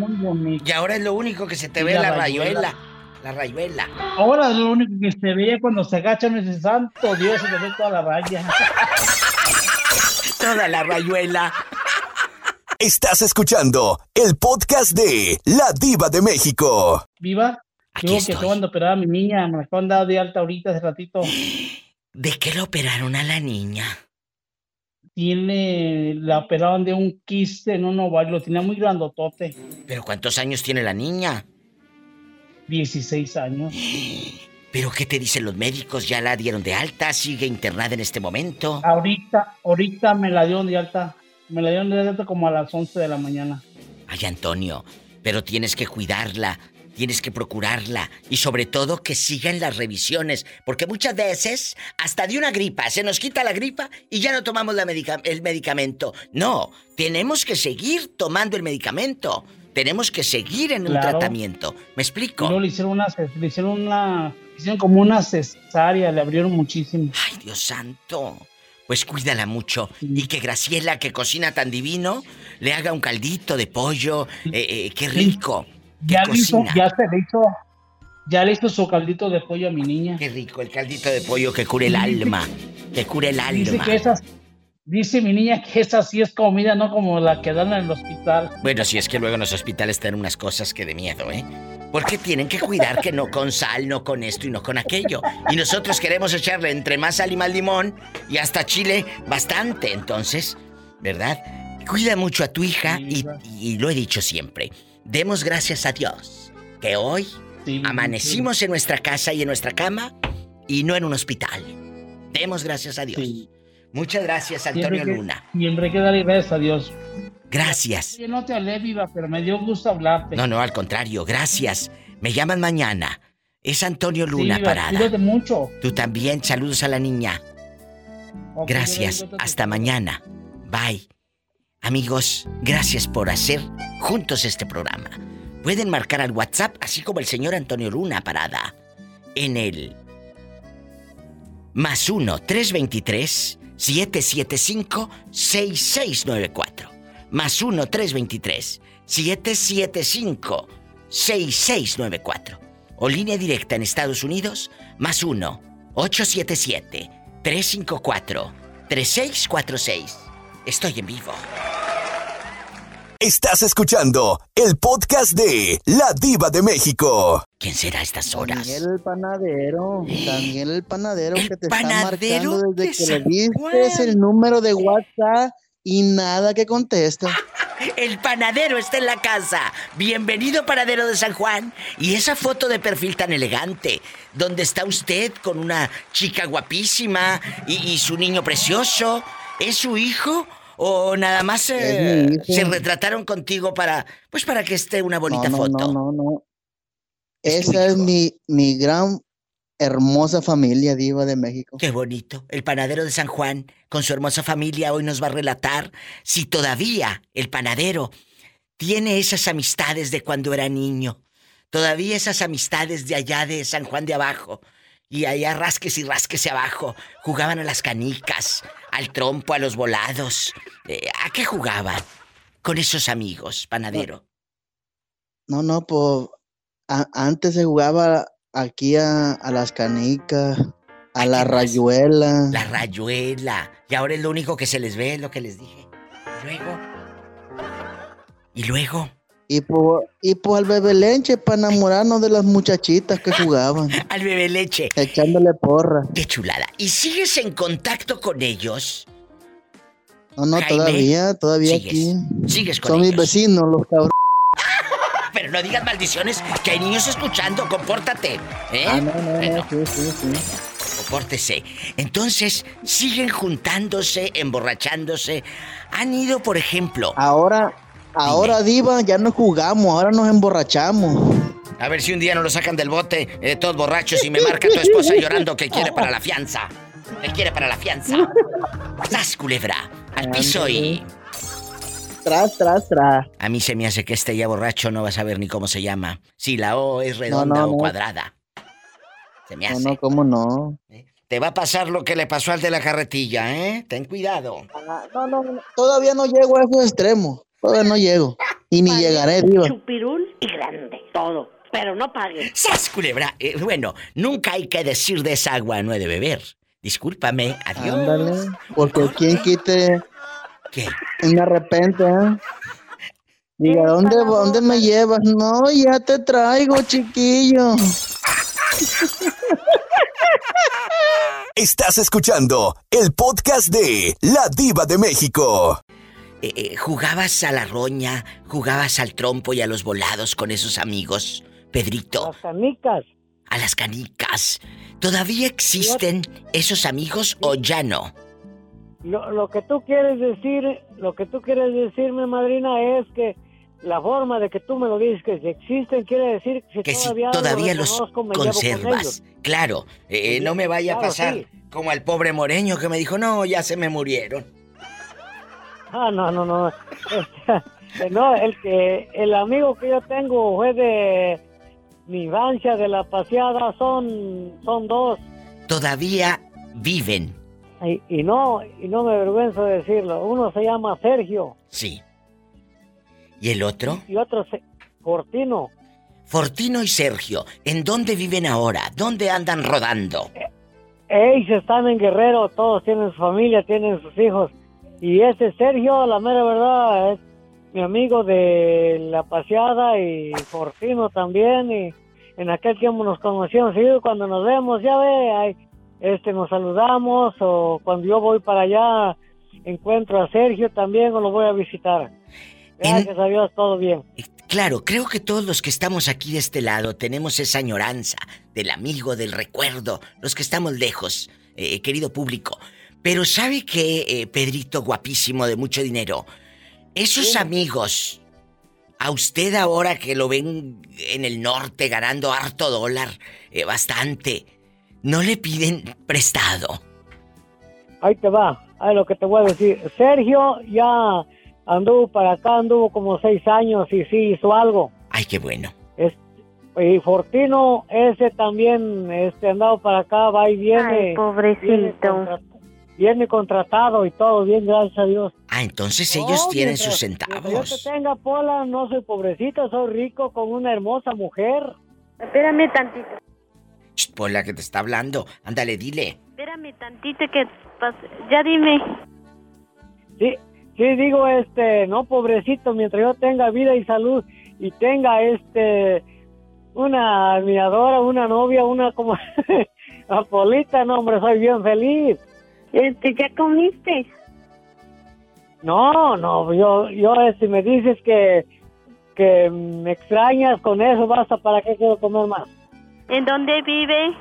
Y ahora es lo único que se te Y ve la la rayuela. rayuela. La rayuela. Ahora lo único que se veía cuando se agachan es santo Dios, se te ve toda la raya. Toda la rayuela. Estás escuchando el podcast de La Diva de México. ¿Viva? Digo que acaban de operar a mi niña, me acaban de dar de alta ahorita hace ratito. ¿De qué le operaron a la niña? Tiene, la operaron de un quiste en un ovario, lo tenía muy grandotote, ¿Pero cuántos años tiene la niña? 16 años. ¿Pero qué te dicen los médicos? ¿Ya la dieron de alta? ¿Sigue internada en este momento? Ahorita, ahorita me la dieron de alta, me la dieron de alta como a las 11 de la mañana. Ay, Antonio, pero tienes que cuidarla, tienes que procurarla y sobre todo que sigan las revisiones, porque muchas veces hasta de una gripa se nos quita la gripa y ya no tomamos la medica- el medicamento. No, tenemos que seguir tomando el medicamento. Tenemos que seguir en un tratamiento. ¿Me explico? luego le hicieron una, le hicieron una, hicieron como una cesárea, le abrieron muchísimo. Ay, Dios santo. Pues cuídala mucho y que Graciela, que cocina tan divino, le haga un caldito de pollo. Eh, eh, qué rico. Ya le hizo, ya se le hizo, ya le hizo su caldito de pollo a mi niña. Qué rico, el caldito de pollo que cure el alma. Que cure el Dice alma. que esas, dice mi niña que esa sí es comida, no como la que dan en el hospital. Bueno, si es que luego en los hospitales tienen unas cosas que de miedo, ¿eh? Porque tienen que cuidar que no con sal, no con esto y no con aquello. Y nosotros queremos echarle entre más sal y más limón y hasta chile bastante. Entonces, ¿verdad? Cuida mucho a tu hija y, y lo he dicho siempre. Demos gracias a Dios que hoy amanecimos en nuestra casa y en nuestra cama y no en un hospital. Demos gracias a Dios. Muchas gracias, Antonio Siempre que- Luna. Siempre que darle gracias a Dios. Gracias. Yo no te hablé, viva, pero me dio gusto hablarte. No, no, al contrario, gracias. Me llaman mañana. Es Antonio Sí, Luna viva, Parada. Cuídate mucho. Tú también, saludos a la niña. Gracias, hasta mañana. Bye. Amigos, gracias por hacer juntos este programa. Pueden marcar al WhatsApp, así como el señor Antonio Luna Parada, en el más 1-323-775-6694. Más 1-323-775-6694. O línea directa en Estados Unidos, más 1-877-354-3646. Estoy en vivo. Estás escuchando el podcast de La Diva de México. ¿Quién será a estas horas? Daniel el panadero. Daniel el panadero que te panadero está marcando de desde que San le diste el número de WhatsApp y nada que contesta. El panadero está en la casa. Bienvenido, panadero de San Juan. Y esa foto de perfil tan elegante, donde está usted con una chica guapísima y, y su niño precioso, ¿es su hijo? ¿O nada más eh, Es se retrataron contigo para, pues para que esté una bonita no, no, foto? No, no, no. Esa es mi, mi gran hermosa familia diva de México. Qué bonito. El panadero de San Juan, con su hermosa familia, hoy nos va a relatar si todavía el panadero tiene esas amistades de cuando era niño. Todavía esas amistades de allá de San Juan de abajo. Y allá rasques y rasques abajo. Jugaban a las canicas, al trompo, a los volados. Eh, ¿A qué jugaban? Con esos amigos, panadero. No, no, pues antes se jugaba aquí a, a las canicas, a la rayuela. La rayuela. Y ahora es lo único que se les ve, es lo que les dije. Luego. Y luego. Y pues, y pues al bebé leche para enamorarnos de las muchachitas que jugaban. Al bebé leche. Echándole porra. Qué chulada. ¿Y sigues en contacto con ellos? No, no, Jaime, todavía, todavía sigues, aquí. sigues con Son mis vecinos, los cabrones. Pero no digas maldiciones, que hay niños escuchando, compórtate. ¿eh? Ah, no, no, Bueno, no, sí, sí, sí. compórtese. Entonces, siguen juntándose, emborrachándose. Han ido, por ejemplo. Ahora, ahora diva, ya no jugamos, ahora nos emborrachamos. A ver si un día no lo sacan del bote, eh, todos borrachos, y me marca tu esposa llorando que quiere para la fianza. Él quiere para la fianza. ¡Sas, culebra! Al piso y... Tras, tras, tras. A mí se me hace que este ya borracho no va a saber ni cómo se llama. Si la O es redonda no, o no. cuadrada. Se me No, hace. no, cómo no. Te va a pasar lo que le pasó al de la carretilla, ¿eh? Ten cuidado. No, no, no. Todavía no llego a esos extremos. Todavía no llego. Y ni llegaré, diva. Chupirul y grande. Todo. Pero no pagues. ¡Sas, culebra! Eh, bueno, nunca hay que decir de esa agua no he de beber. Discúlpame, adiós. Ándale. Porque quien quite. ¿Qué? Me arrepente, ¿eh? Diga, ¿dónde, ¿dónde me llevas? No, ya te traigo, chiquillo. Estás escuchando el podcast de La Diva de México. Eh, eh, ¿Jugabas a la roña, jugabas al trompo y a los volados con esos amigos, Pedrito? Las canicas. A las canicas. ¿Todavía existen esos amigos o ya no? Lo, lo que tú quieres decir, lo que tú quieres decirme, madrina, es que la forma de que tú me lo dices que si existen quiere decir que, Que si todavía, todavía los, los me llevo con conservas. Claro, eh, no me vaya a pasar sí. como al pobre moreño que me dijo, no, ya se me murieron. Ah, no, no, no. Este, no, el que el amigo que yo tengo fue de mi infancia, de la paseada, son son dos. Todavía viven. Y, y no y no me avergüenzo de decirlo. Uno se llama Sergio Sí. ¿Y el otro? y otro se, Fortino. Fortino y Sergio, ¿en dónde viven ahora? ¿Dónde andan rodando? Ellos están en Guerrero, todos tienen su familia, tienen sus hijos. Y ese Sergio, la mera verdad, es mi amigo de la paseada y Fortino también. Y en aquel tiempo nos conocíamos. Y cuando nos vemos, ya ve, este, nos saludamos. O cuando yo voy para allá, encuentro a Sergio también o lo voy a visitar. Gracias a Dios, todo bien. Claro, creo que todos los que estamos aquí de este lado tenemos esa añoranza del amigo, del recuerdo, los que estamos lejos, eh, querido público. Pero ¿sabe qué, eh, Pedrito guapísimo de mucho dinero? Esos amigos, a usted ahora que lo ven en el norte ganando harto dólar, eh, bastante, ¿no le piden prestado? Ahí te va, ahí lo que te voy a decir. Sergio ya anduvo para acá, anduvo como seis años y sí hizo algo. Ay, qué bueno. Es- y Fortino, ese también este, andado para acá, va y viene. Ay, pobrecito. Viene, viene contratado y todo bien, gracias a Dios. Ah, entonces No, ellos tienen mientras- sus centavos. Yo te tenga, Pola, no soy pobrecito, soy rico con una hermosa mujer. Espérame tantito. Sh, Por la que te está hablando. Ándale, dile. Espérame tantito que ya dime. Sí, sí, digo, este, no pobrecito, mientras yo tenga vida y salud y tenga, este, una admiradora, una novia, una como Apolita, no, hombre, soy bien feliz. Este, ¿ya comiste? No, no, yo, yo, si me dices que, que me extrañas con eso, basta, ¿para qué quiero comer más? ¿En dónde vive?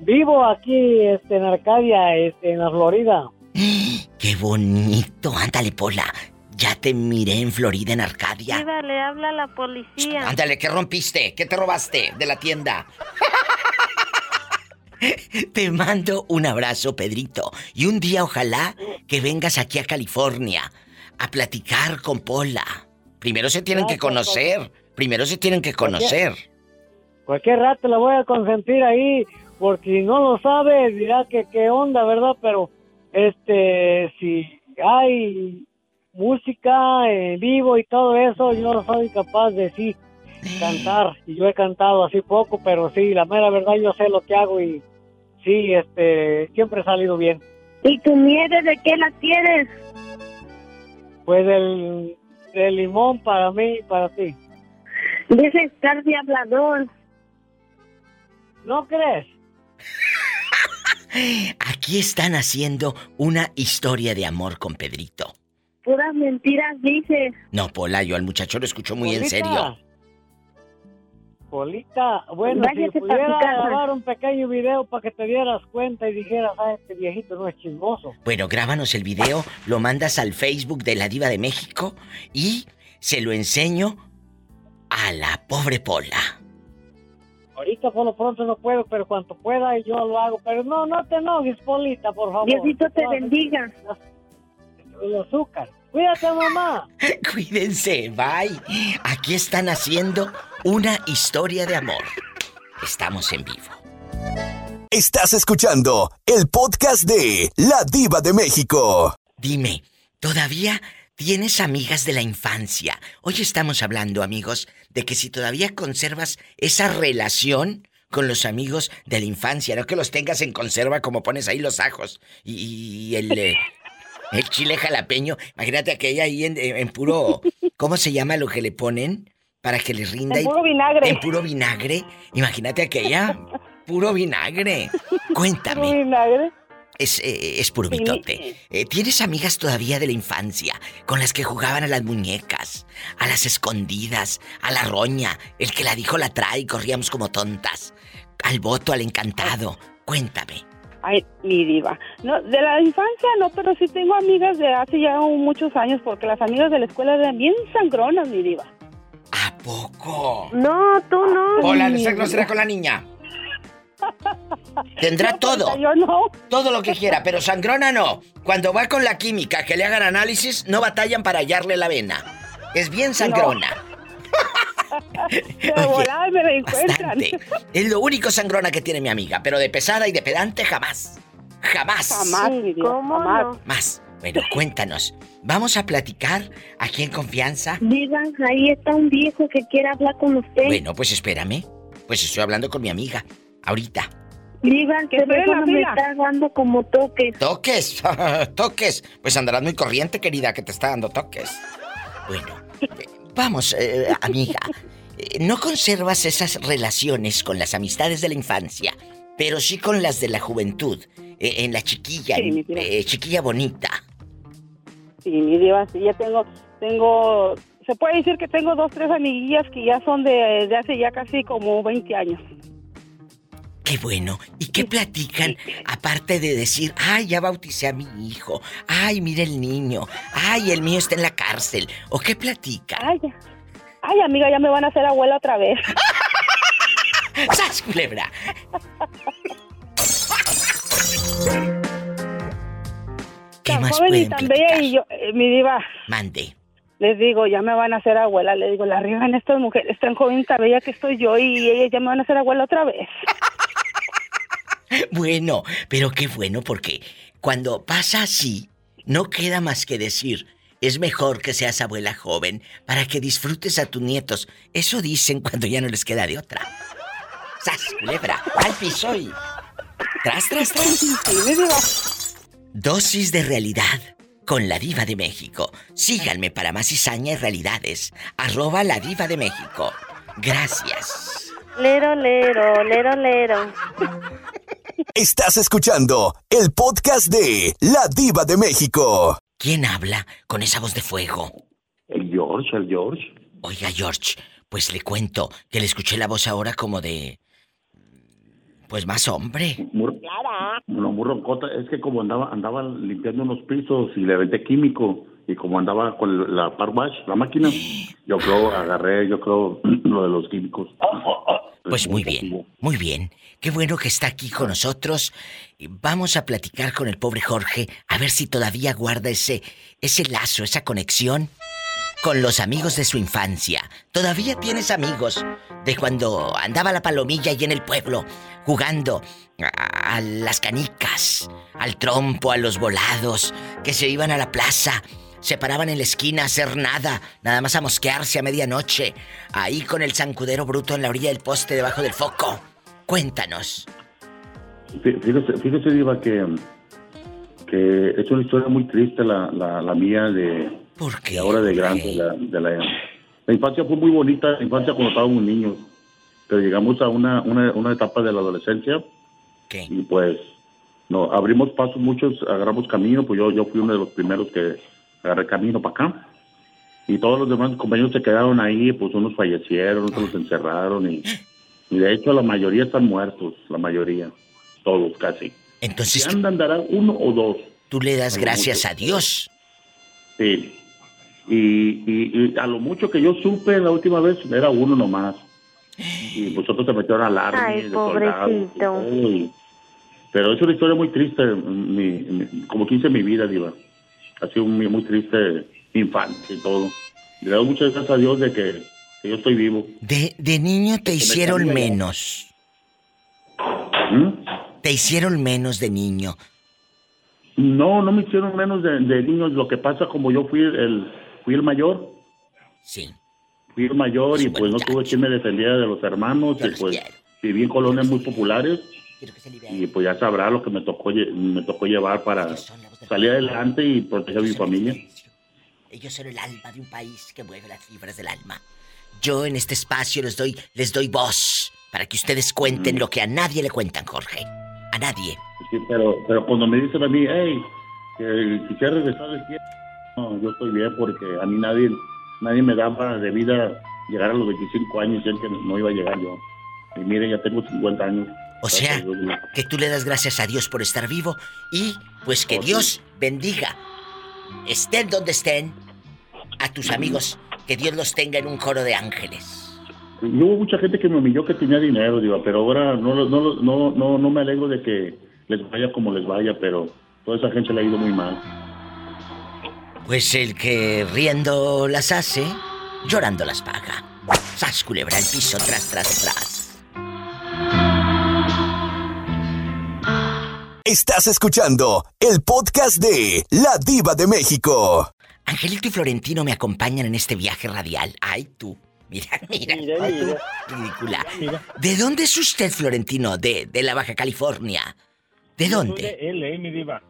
Vivo aquí, este, en Arcadia, este, en la Florida. ¡Qué bonito! Ándale, Pola. Ya te miré en Florida, en Arcadia. Le habla a la policía. Ándale, ¿qué rompiste? ¿Qué te robaste de la tienda? Te mando un abrazo, Pedrito. Y un día ojalá que vengas aquí a California a platicar con Pola. Primero se tienen que conocer. Primero se tienen que conocer. Cualquier rato la voy a consentir ahí, porque si no lo sabe, dirá que qué onda, ¿verdad? Pero, este, si hay música en vivo y todo eso, yo soy capaz de sí cantar. Y yo he cantado así poco, pero sí, la mera verdad yo sé lo que hago y sí, este, siempre he salido bien. ¿Y tu nieve de qué la tienes? Pues el, el limón para mí y para ti. Dice estar de hablador. ¿No crees? Aquí están haciendo una historia de amor con Pedrito. Puras mentiras dice. No, Pola, yo al muchacho lo escucho muy en serio. Polita, bueno, Váyase si pudiera grabar un pequeño video para que te dieras cuenta y dijeras, ah, este viejito no es chismoso. Bueno, grábanos el video, lo mandas al Facebook de la Diva de México y se lo enseño a la pobre Pola. ahorita por lo pronto no puedo, pero cuanto pueda yo lo hago. Pero no, no te enojes, Polita, por favor. Diosito te No, bendiga. El azúcar. Cuídate, mamá. Cuídense, bye. Aquí están haciendo una historia de amor. Estamos en vivo. Estás escuchando el podcast de La Diva de México. Dime, ¿todavía tienes amigas de la infancia? Hoy estamos hablando, amigos, de que si todavía conservas esa relación con los amigos de la infancia, no que los tengas en conserva como pones ahí los ajos y, y el, eh, el chile jalapeño. Imagínate aquella ahí en, en puro, ¿cómo se llama lo que le ponen? Para que les rinda. En y- puro vinagre. En puro vinagre. Imagínate aquella. Puro vinagre. Cuéntame. Puro vinagre. Es, eh, es puro mitote. Eh, ¿Tienes amigas todavía de la infancia con las que jugaban a las muñecas, a las escondidas, a la roña, el que la dijo la trae y corríamos como tontas, al voto, al encantado? Cuéntame. Ay, mi diva. No, de la infancia no, pero sí tengo amigas de hace ya muchos años porque las amigas de la escuela eran bien sangronas, mi diva. ¿A poco? No, tú no. Hola, no seas grosera con la niña. Tendrá todo. Yo no. Todo lo que quiera, pero sangrona no. Cuando va con la química que le hagan análisis, no batallan para hallarle la vena. Es bien sangrona. De volada me la encuentran. Bastante. Es lo único sangrona que tiene mi amiga, pero de pesada y de pedante jamás. Jamás. Jamás, ¿Cómo jamás. no? Más. Bueno, cuéntanos. Vamos a platicar aquí en confianza. Diva, ahí está un viejo que quiere hablar con usted. Bueno, pues espérame. Pues estoy hablando con mi amiga. Ahorita. Diva, Que persona me está dando como toques. Toques. toques. Pues andarás muy corriente, querida, que te está dando toques. Bueno, vamos, eh, amiga. Eh, No conservas esas relaciones con las amistades de la infancia, pero sí con las de la juventud. eh, en la chiquilla, Sí, eh, chiquilla bonita. Sí, mi diva, sí, ya tengo, tengo, se puede decir que tengo dos, tres amiguillas que ya son de, de hace ya casi como 20 años. Qué bueno. ¿Y qué platican? Aparte de decir, ay, ya bauticé a mi hijo. Ay, mira el niño. Ay, el mío está en la cárcel. ¿O qué platican? Ay. Ay, amiga, ya me van a hacer abuela otra vez. ¡Sas, culebra! Joven y tan bella y yo, eh, mi diva, Mande. les digo, ya me van a hacer abuela. Les digo, la riegan estas mujeres tan joven y tan bella que estoy yo y ellas ya me van a hacer abuela otra vez. Bueno, pero qué bueno porque cuando pasa así, no queda más que decir, es mejor que seas abuela joven para que disfrutes a tus nietos. Eso dicen cuando ya no les queda de otra. ¡Sas, culebra! ¡Al piso y... ¡Tras, tras, tras! Dosis de realidad con la diva de México. Síganme para más cizaña y realidades. Arroba la diva de México. Gracias. Lero, lero, lero, lero. Estás escuchando el podcast de La Diva de México. ¿Quién habla con esa voz de fuego? El George, el George. Oiga, George, pues le cuento que le escuché la voz ahora como de... Pues más hombre. Muy, no, muy roncota. Es que como andaba andaba limpiando unos pisos y le aventé químico y como andaba con la par wash, la máquina, yo creo agarré, yo creo lo de los químicos. Pues muy bien, muy bien. Qué bueno que está aquí con nosotros. Vamos a platicar con el pobre Jorge a ver si todavía guarda ese ese lazo, esa conexión con los amigos de su infancia. ¿Todavía tienes amigos de cuando andaba la palomilla ahí en el pueblo jugando a, las canicas, al trompo, a los volados, que se iban a la plaza? Se paraban en la esquina a hacer nada, nada más a mosquearse a medianoche, ahí con el zancudero bruto en la orilla del poste debajo del foco. Cuéntanos. Fí- Fíjese, fíjese Diva, que, que es una historia muy triste la, la mía de, de ahora de grande. La, de la, la infancia fue muy bonita, la infancia cuando estábamos niños, pero llegamos a una, una, una etapa de la adolescencia y pues no abrimos pasos muchos, agarramos camino, pues yo, yo fui uno de los primeros que agarré camino para acá. Y todos los demás compañeros se quedaron ahí, pues unos fallecieron, otros los encerraron y, y de hecho la mayoría están muertos, la mayoría, todos casi. Entonces Si andan, darán uno o dos. Tú le das gracias a Dios. Sí. Y, y- y a lo mucho que yo supe la última vez era uno nomás. y pues otros se metieron al army Ay, de pobrecito. y- pero es una historia muy triste, mi, mi- como que hice mi vida, Diva. Ha sido muy, muy triste mi infancia y todo. Le doy muchas gracias a Dios de que, que yo estoy vivo. De, de niño te hicieron menos. ¿Mm? Te hicieron menos de niño. No, no me hicieron menos de, de niños. Lo que pasa, como yo fui el, fui el mayor. Sí. Fui el mayor y pues no tuve quien me defendiera de los hermanos. Y pues viví en colonias muy populares. Y pues ya sabrá lo que me tocó, me tocó llevar para salir adelante y proteger a mi familia. Ellos son el alma de un país que mueve las fibras del alma. Yo en este espacio les doy, les doy voz para que ustedes cuenten lo que a nadie le cuentan, Jorge. A nadie. Sí, pero, pero cuando me dicen a mí, hey, que quisiera regresar tiempo, no, yo estoy bien porque a mí nadie, nadie me daba de vida llegar a los 25 años y que no iba a llegar yo. Y mire, ya tengo 50 años. O sea, que tú le das gracias a Dios por estar vivo y pues que Dios bendiga, estén donde estén, a tus amigos, que Dios los tenga en un coro de ángeles. Hubo mucha gente que me humilló que tenía dinero, digo, pero ahora no, no, no, no, no me alegro de que les vaya como les vaya, pero toda esa gente le ha ido muy mal. Pues el que riendo las hace, llorando las paga. Sas culebra el piso, tras, tras, tras. Estás escuchando el podcast de La Diva de México. Angelito y Florentino me acompañan en este viaje radial. Ay, tú. Mira, mira. Ay, tú. Ridícula. ¿De dónde es usted, Florentino? De, de la Baja California. ¿De Yo soy dónde? de LA, mi diva.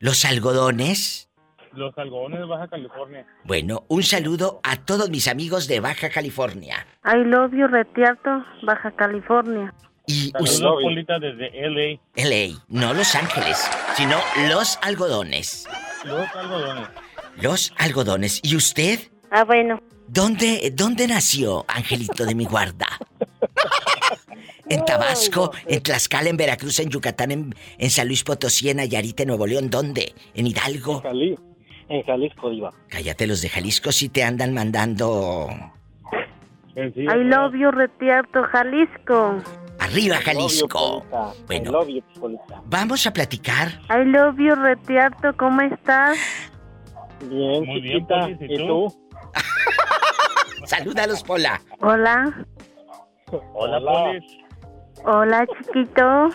¿Los algodones? Los algodones de Baja California. Bueno, un saludo a todos mis amigos de Baja California. I love you, Retiarto, Baja California. Y Saludos, Polita, desde LA. LA, no Los Ángeles, sino Los Algodones. Los algodones. Los Algodones. ¿Y usted? Ah, bueno. ¿Dónde, dónde nació Angelito de mi guarda? En Tabasco, en Tlaxcala, en Veracruz, en Yucatán, en, en San Luis Potosí, en Nayarit, en Nuevo León, ¿dónde? ¿En Hidalgo? En Jalisco, Diva. Cállate, los de Jalisco si te andan mandando. I love you, Retiarto, Jalisco. Arriba, Jalisco. Bueno, vamos a platicar. I love you, Retiarto, ¿cómo estás? Bien, Muy bien, chiquita. Polis, ¿y ¿Y tú? Salúdalos, Pola. Hola. Hola, Polis. Hola, chiquito.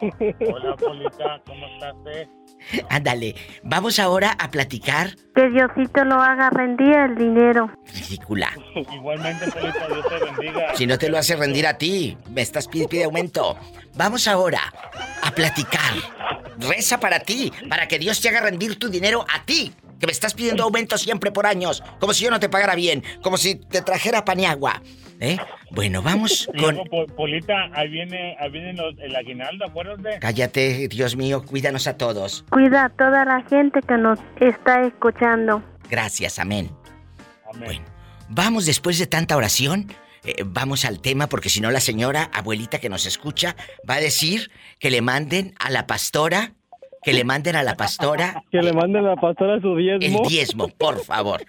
Hola, Polita. ¿Cómo estás, eh? Ándale, vamos ahora a platicar. Que Diosito lo haga rendir el dinero. Ridícula. Igualmente, Polita, Dios te bendiga. Si no te lo hace rendir a ti, me estás pide, pide aumento. Vamos ahora a platicar. Reza para ti, para que Dios te haga rendir tu dinero a ti. Que me estás pidiendo aumento siempre por años, como si yo no te pagara bien, como si te trajera paniagua. ¿Eh? Bueno, vamos con. Polita, ahí viene, ahí viene los- el aguinaldo, acuérdate. Cállate, Dios mío, cuídanos a todos. Cuida a toda la gente que nos está escuchando. Gracias, amén. Amén. Vamos después de tanta oración, eh, vamos al tema porque si no la señora abuelita que nos escucha va a decir que le manden a la pastora, que le manden a la pastora Que le manden a la pastora su el diezmo. diezmo, por favor.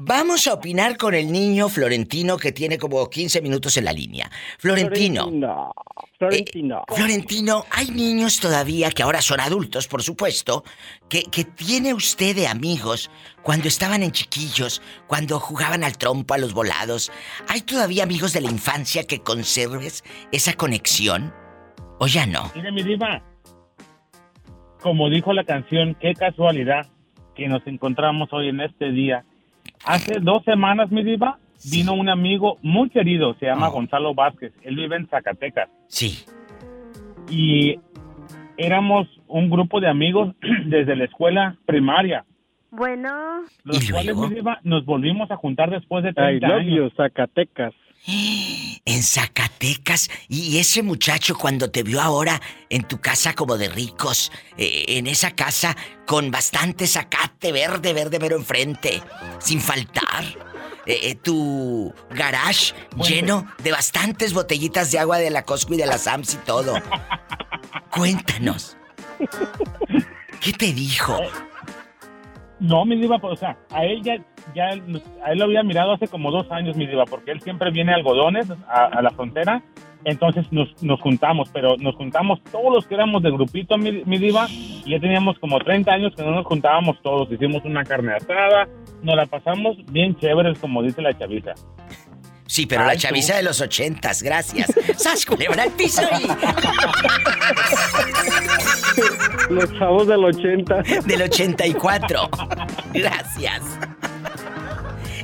Vamos a opinar con el niño Florentino que tiene como 15 minutos en la línea. Florentino. Florentino. Florentino. Florentino, hay niños todavía que ahora son adultos, por supuesto, que, que tiene usted de amigos cuando estaban en chiquillos, cuando jugaban al trompo, a los volados. ¿Hay todavía amigos de la infancia que conserves esa conexión? ¿O ya no? Mire, mi diva. Como dijo la canción, qué casualidad que nos encontramos hoy en este día. Hace dos semanas, mi diva, vino un amigo muy querido, se llama Gonzalo Vázquez. Él vive en Zacatecas. Sí. Y éramos un grupo de amigos desde la escuela primaria. Bueno. Los cuales, mi diva, nos volvimos a juntar después de I 30 love años. you, Zacatecas. En Zacatecas. Y ese muchacho cuando te vio ahora en tu casa como de ricos, eh, en esa casa con bastante zacate verde, verde, pero enfrente, sin faltar. Eh, eh, tu garage lleno de bastantes botellitas de agua de la Costco y de la Sams y todo. Cuéntanos. ¿Qué te dijo? No, mi diva, o sea, a él ya, ya a él lo había mirado hace como dos años, mi diva, porque él siempre viene a algodones a, la frontera. Entonces nos, nos juntamos, pero nos juntamos todos los que éramos de grupito, mi, mi diva, y ya teníamos como 30 años que no nos juntábamos todos. Hicimos una carne asada, nos la pasamos bien chéveres, como dice la chaviza. Sí, pero la tú. chaviza de los ochentas, gracias. ¡Sas, culebra al piso y... Los chavos del 80. Del 84. Gracias.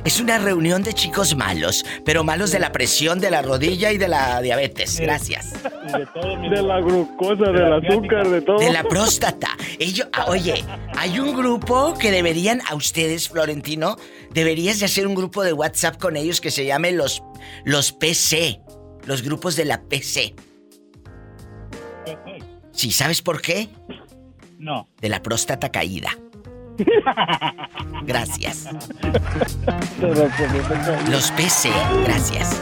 Es una reunión de chicos malos, pero malos de la presión, de la rodilla y de la diabetes. Gracias. De la glucosa, del azúcar, de todo. De la próstata. Ellos, ah, oye, hay un grupo que deberían, a ustedes, Florentino, deberías de hacer un grupo de WhatsApp con ellos que se llame los, los PC. Los grupos de la PC. Sí, ¿sabes por qué? No. De la próstata caída. Gracias. Los PC, gracias.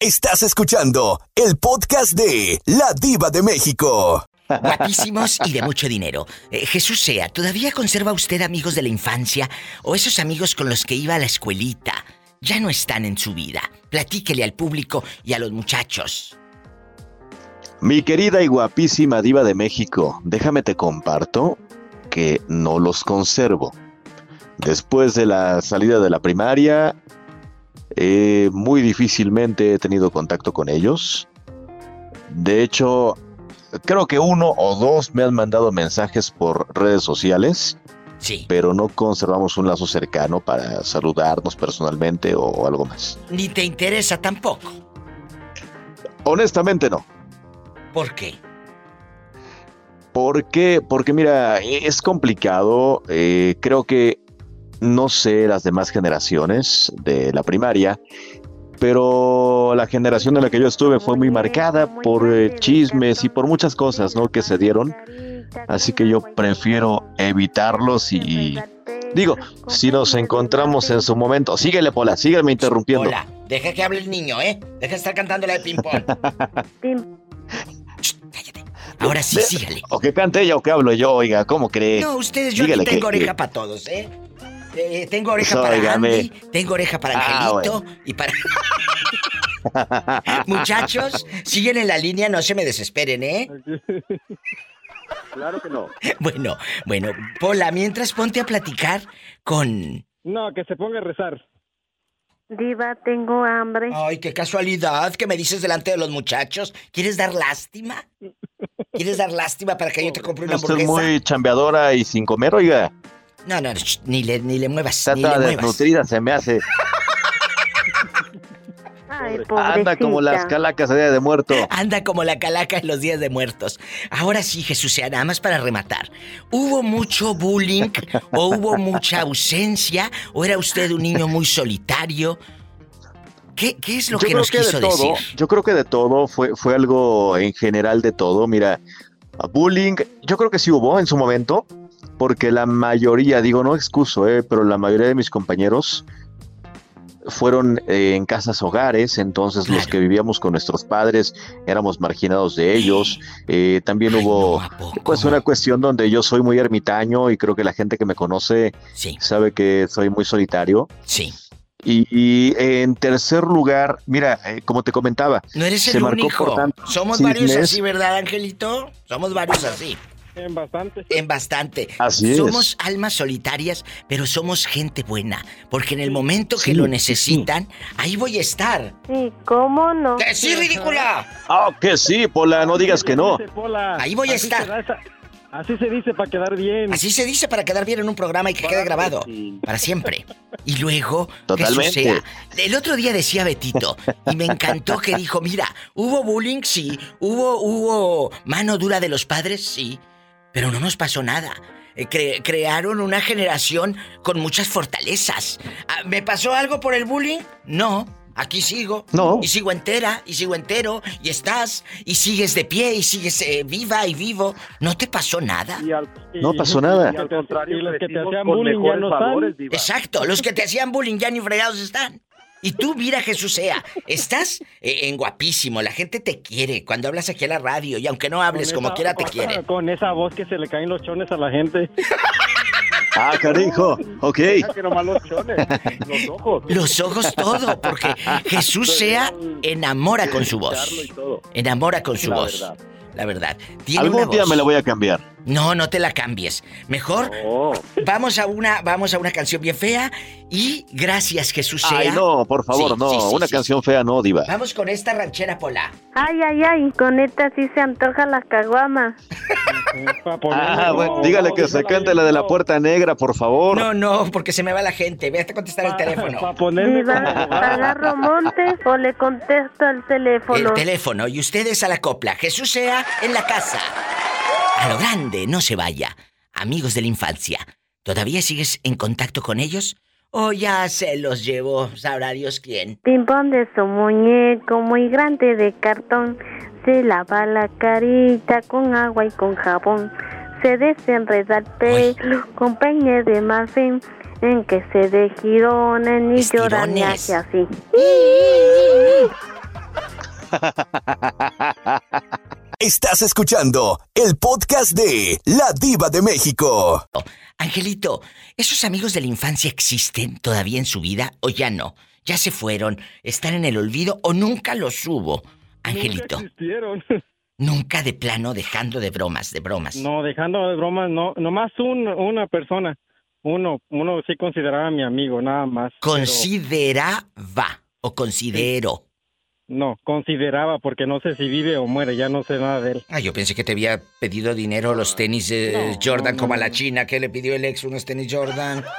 Estás escuchando el podcast de La Diva de México. Guapísimos y de mucho dinero. Eh, Jesús sea, ¿todavía conserva usted amigos de la infancia o esos amigos con los que iba a la escuelita? Ya no están en su vida. Platíquele al público y a los muchachos. Mi querida y guapísima diva de México, déjame te comparto que no los conservo. Después de la salida de la primaria, eh, muy difícilmente he tenido contacto con ellos. De hecho, creo que uno o dos me han mandado mensajes por redes sociales. Sí. Pero no conservamos un lazo cercano para saludarnos personalmente o algo más. Ni te interesa tampoco. Honestamente no. ¿Por qué? ¿Por qué? Porque mira, es complicado. eh, creo que no sé las demás generaciones de la primaria, pero la generación en la que yo estuve fue muy marcada por eh, chismes y por muchas cosas, ¿no? Que se dieron. Así que yo prefiero evitarlos y digo, si nos encontramos en su momento, síguele Pola, sígueme interrumpiendo. Hola, deja que hable el niño, ¿eh? Deja de estar cantando la de ping-pong. Shh, cállate. Ahora sí, sígale. O que cante ella o que hablo yo, oiga, ¿cómo cree? No, ustedes, yo Dígale aquí tengo que- oreja que- para todos, ¿eh? Eh, Tengo oreja Pues, para óigame. Andy, tengo oreja para Ah, Angelito bueno. y para... Muchachos, siguen en la línea, no se me desesperen, ¿eh? Claro que no. Bueno, bueno, Pola, mientras ponte a platicar con... No, que se ponga a rezar. Diva, tengo hambre. Ay, qué casualidad que me dices delante de los muchachos. ¿Quieres dar lástima? ¿Quieres dar lástima para que yo te compre una Usted es hamburguesa? muy chambeadora y sin comer, oiga. No, no, sh, ni le, ni le muevas, Está ni le toda muevas. desnutrida, se me hace. Ay, Anda como las calacas a día de muerto. Anda como la calaca en los días de muertos. Ahora sí, Jesús, sea nada más para rematar. ¿Hubo mucho bullying o hubo mucha ausencia o era usted un niño muy solitario? ¿Qué, qué es lo Yo que nos que quiso de todo, decir? yo creo que de todo fue, fue algo en general de todo. Mira, bullying, yo creo que sí hubo en su momento, porque la mayoría, digo, no excuso, eh, pero la mayoría de mis compañeros fueron eh, en casas hogares, entonces los que vivíamos con nuestros padres éramos marginados de ellos. Eh, también hubo pues una cuestión donde yo soy muy ermitaño y creo que la gente que me conoce sabe que soy muy solitario. Sí. Y, y en tercer lugar, mira, eh, como te comentaba, No eres se el marcó único. por tanto Somos varios así, ¿verdad, Angelito? Somos varios así. En bastante. En bastante. Así es. Somos almas solitarias, pero somos gente buena. Porque en el momento que Sí, lo sí, necesitan, ahí voy a estar. Sí, ¿cómo no? ¡Que sí, ridícula! Ah, que sí, Pola, no digas que no. Ahí voy a Así estar. Así se dice para quedar bien. Así se dice para quedar bien en un programa y que quede grabado. Para siempre. Y luego, Totalmente. que. El otro día decía Betito, y me encantó que dijo, mira, hubo bullying, sí. Hubo, hubo mano dura de los padres, sí. Pero no nos pasó nada. Eh, cre- crearon una generación con muchas fortalezas. Ah, ¿Me pasó algo por el bullying? No. Aquí sigo. No. Y sigo entera, y sigo entero, y estás, y sigues de pie, y sigues eh, viva y vivo. ¿No te pasó nada? No pasó nada. Y al contrario, los que te hacían bullying ya no. Exacto, los que te hacían bullying ya ni fregados están. Y tú, mira, Jesús sea, estás eh, en guapísimo, la gente te quiere cuando hablas aquí a la radio y aunque no hables como quiera te quiere. Con esa voz que se le caen los chones a la gente. Ah, carijo, ok. Que nomás los chones, los ojos. Los ojos todo, porque Jesús sea enamora con su voz. Enamora con su La voz. verdad. La verdad. Tiene Algún una día voz. me la voy a cambiar. No, no te la cambies. Mejor vamos a una vamos a una canción bien fea y gracias Jesús sea. Ay, no, por favor, Sí, no. sí, sí, Una sí. canción fea no, diva. Vamos con esta ranchera pola. Ay, ay, ay, con esta sí se antoja la caguama. Ah, bueno, dígale que se cante la de la puerta negra, por favor. No, no, porque se me va la gente. Ve a contestar el teléfono. Diva, ¿agarro monte o le contesto al teléfono? El teléfono y ustedes a la copla. Jesús sea en la casa. A lo grande, no se vaya. Amigos de la infancia, ¿todavía sigues en contacto con ellos? ¿O ya se los llevó, sabrá Dios quién? Pimpón de su muñeco muy grande de cartón. Se lava la carita con agua y con jabón. Se desenreda el pelo con peine de marfil. En que se de girones ni llora ni Estirones. hace así. Estás escuchando el podcast de La Diva de México. Angelito, ¿esos amigos de la infancia existen todavía en su vida o ya no? ¿Ya se fueron? ¿Están en el olvido o nunca los hubo? Angelito, Nunca existieron. nunca de plano dejando de bromas, de bromas. No, dejando de bromas, no, nomás un, una persona. Uno, uno sí consideraba mi amigo, nada más. pero- Consideraba o considero. No, consideraba porque no sé si vive o muere, ya no sé nada de él. Ah, yo pensé que te había pedido dinero los tenis eh, Jordan como a la china que le pidió el ex unos tenis Jordan.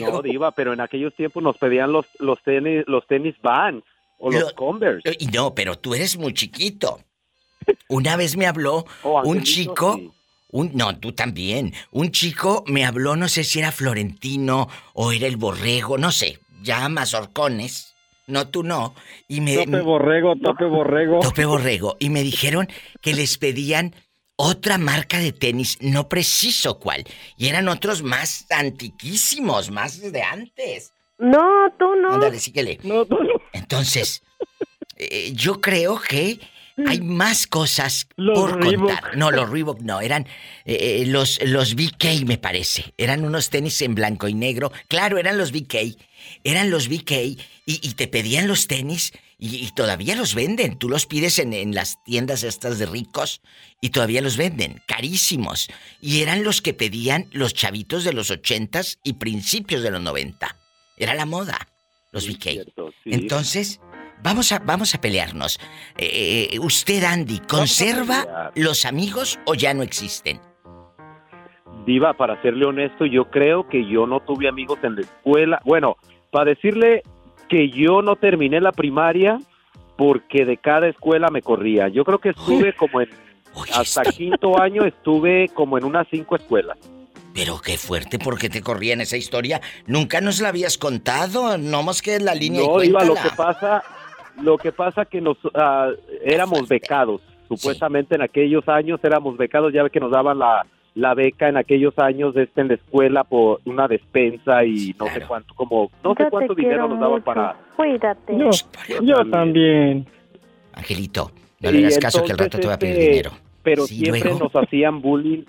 No, Diva, pero en aquellos tiempos nos pedían los, los tenis, los tenis Vans o los Lo- Converse. Y no, pero tú eres muy chiquito. Una vez me habló Oh, un chico, sí. un no, tú también. Un chico me habló, no sé si era Florentino o era el Borrego, no sé, ya mazorcones. No, tú no. Y me Tope borrego, tope borrego. Tope Borrego. Y me dijeron que les pedían otra marca de tenis, no preciso cuál. Y eran otros más antiquísimos, más de antes. No, tú no. Ándale, síguele. No, tú no. Entonces, eh, yo creo que hay más cosas Los por Reebok. contar. No, los Reebok no, eran eh, eh, los, los BK, me parece. Eran unos tenis en blanco y negro. Claro, eran los BK. Eran los BK y, y te pedían los tenis y, y todavía los venden. Tú los pides en, en las tiendas estas de ricos y todavía los venden, carísimos. Y eran los que pedían los chavitos de los ochentas y principios de los noventa. Era la moda, los BK. Entonces, vamos a, vamos a pelearnos. Eh, eh, usted, Andy, ¿conserva los amigos o ya no existen? Diva, para serle honesto, yo creo que yo no tuve amigos en la escuela. Bueno, para decirle que yo no terminé la primaria porque de cada escuela me corría. Yo creo que estuve como en... Hasta quinto año estuve como en unas cinco escuelas. Pero qué fuerte, porque te corría en esa historia. Nunca nos la habías contado, no más que la línea No, y Diva, lo que pasa, lo que pasa que nos ah, éramos becados. Supuestamente en aquellos años éramos becados, ya que nos daban la, la beca en aquellos años este, en la escuela por una despensa y no sé cuánto, como no sé cuánto dinero nos daban mucho. para... Cuídate. Yo, yo también. Angelito, no le hagas caso que al rato te va a pedir este, dinero. Pero Sí, siempre luego. nos hacían bullying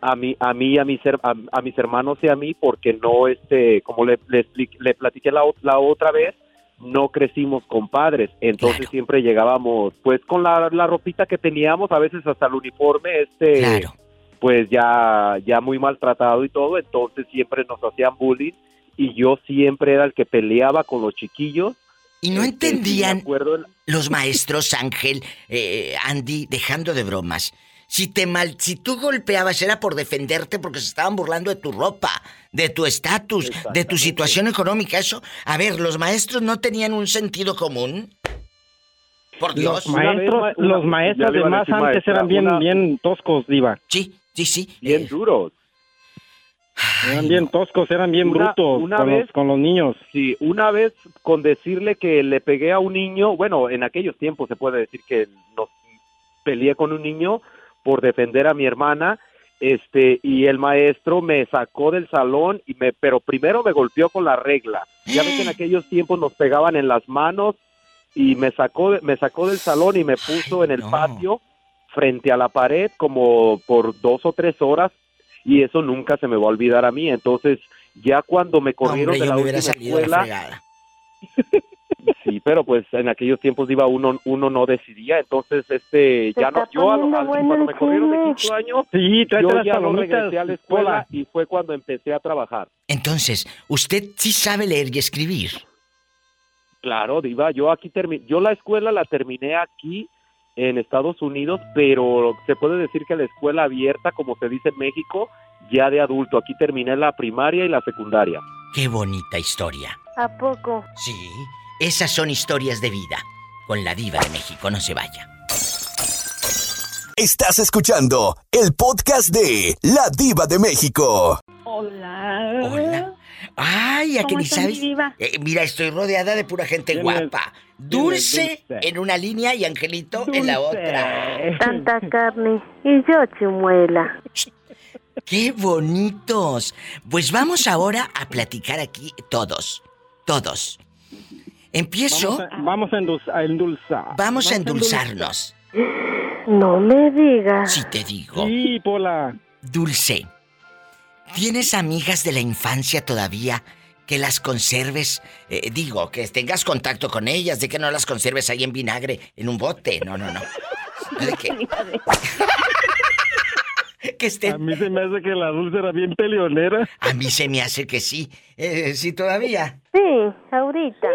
a mí, a mí, y a mis, her- a, a mis hermanos y a mí, porque no, este, como le, le, expli- le platiqué la, la otra vez, no crecimos con padres, entonces siempre llegábamos, pues, con la, la ropita que teníamos, a veces hasta el uniforme, este, pues, ya, ya muy maltratado y todo, entonces siempre nos hacían bullying, y yo siempre era el que peleaba con los chiquillos. Y no Este, sí me entendían acuerdo en- los maestros, Ángel, eh, Andy, dejando de bromas. Si te mal, si tú golpeabas era por defenderte porque se estaban burlando de tu ropa, de tu estatus, de tu situación económica. Eso, a ver, los maestros no tenían un sentido común. Por Dios. Los maestros, los maestros de más antes eran bien, bien toscos, Diva. Sí, sí, sí. Bien duros. Eran bien toscos, eran bien Una- brutos una con, vez- los, con los niños. Sí, una vez con decirle que le pegué a un niño, bueno, en aquellos tiempos se puede decir que nos peleé con un niño por defender a mi hermana, este, y el maestro me sacó del salón y me, pero primero me golpeó con la regla. Ya ves que en aquellos tiempos nos pegaban en las manos y me sacó, me sacó del salón y me puso en el patio frente a la pared como por dos o tres horas y eso nunca se me va a olvidar a mí. Entonces, ya cuando me corrieron Hombre, de yo la última salido de la escuela, sí, pero pues en aquellos tiempos iba uno uno no decidía, entonces este ya no yo a lo- al- cuando me corrieron de quinto año, Sí, yo las ya no regresé a la escuela Pola. y fue cuando empecé a trabajar. Entonces, usted sí sabe leer y escribir. Claro, Diva, yo aquí terminé, yo la escuela la terminé aquí en Estados Unidos, pero se puede decir que la escuela abierta, como se dice en México, ya de adulto. Aquí terminé la primaria y la secundaria. Qué bonita historia. ¿A poco? Sí, esas son historias de vida. Con la diva de México, no se vaya. Estás escuchando el podcast de La Diva de México. Hola. Hola. Ay, a que ¿Cómo ni sabes. Eh, mira, estoy rodeada de pura gente ¿Quién guapa. Dulce, en una línea y Angelito en la otra. Tanta carne y yo chimuela. ¡Qué bonitos! Pues vamos ahora a platicar aquí todos. Todos. Empiezo. Vamos a, vamos a endulz- a endulzar. Vamos a endulzarnos. No me digas. Si te digo. Sí, Pola. Dulce, ¿tienes amigas de la infancia todavía que las conserves? Eh, digo, que tengas contacto con ellas, de que no las conserves ahí en vinagre, en un bote. No, no, no. ¿De qué? que estén... A mí se me hace que la dulce era bien peleonera. A mí se me hace que sí. Eh, sí, todavía. Sí, ahorita.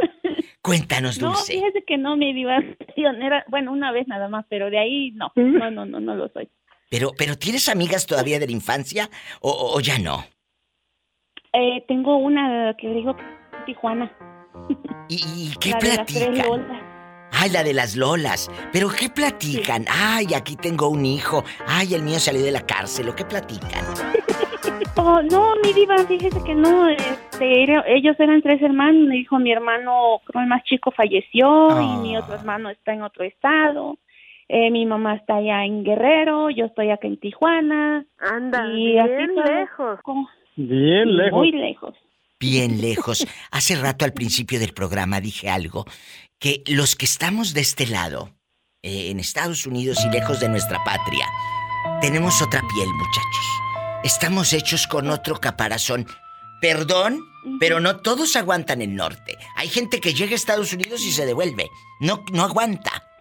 Cuéntanos, No, Dulce. fíjese que no, mi diva es pionera. Bueno, una vez nada más, pero de ahí no. No, no, no, no lo soy. Pero, pero ¿tienes amigas todavía de la infancia o, o- o ya no? Eh, tengo una que digo que es Tijuana. ¿Y, y qué la de las tres platican? Lolas. Ay, la de las lolas. ¿Pero qué platican? Ay, aquí tengo un hijo. Ay, el mío salió de la cárcel. ¿O qué platican? Oh, no, mi diva, fíjese que no. Este, era- ellos eran tres hermanos. Me dijo mi hermano, creo el más chico, falleció y mi otro hermano está en otro estado. Eh, mi mamá está allá en Guerrero, yo estoy acá en Tijuana. Anda, y bien lejos. Bien lejos. Muy lejos. Bien lejos. Hace rato al principio del programa dije algo, que los que estamos de este lado, eh, en Estados Unidos y lejos de nuestra patria, tenemos otra piel, muchachos. Estamos hechos con otro caparazón. Perdón, pero no todos aguantan el norte. Hay gente que llega a Estados Unidos y se devuelve. No, no aguanta.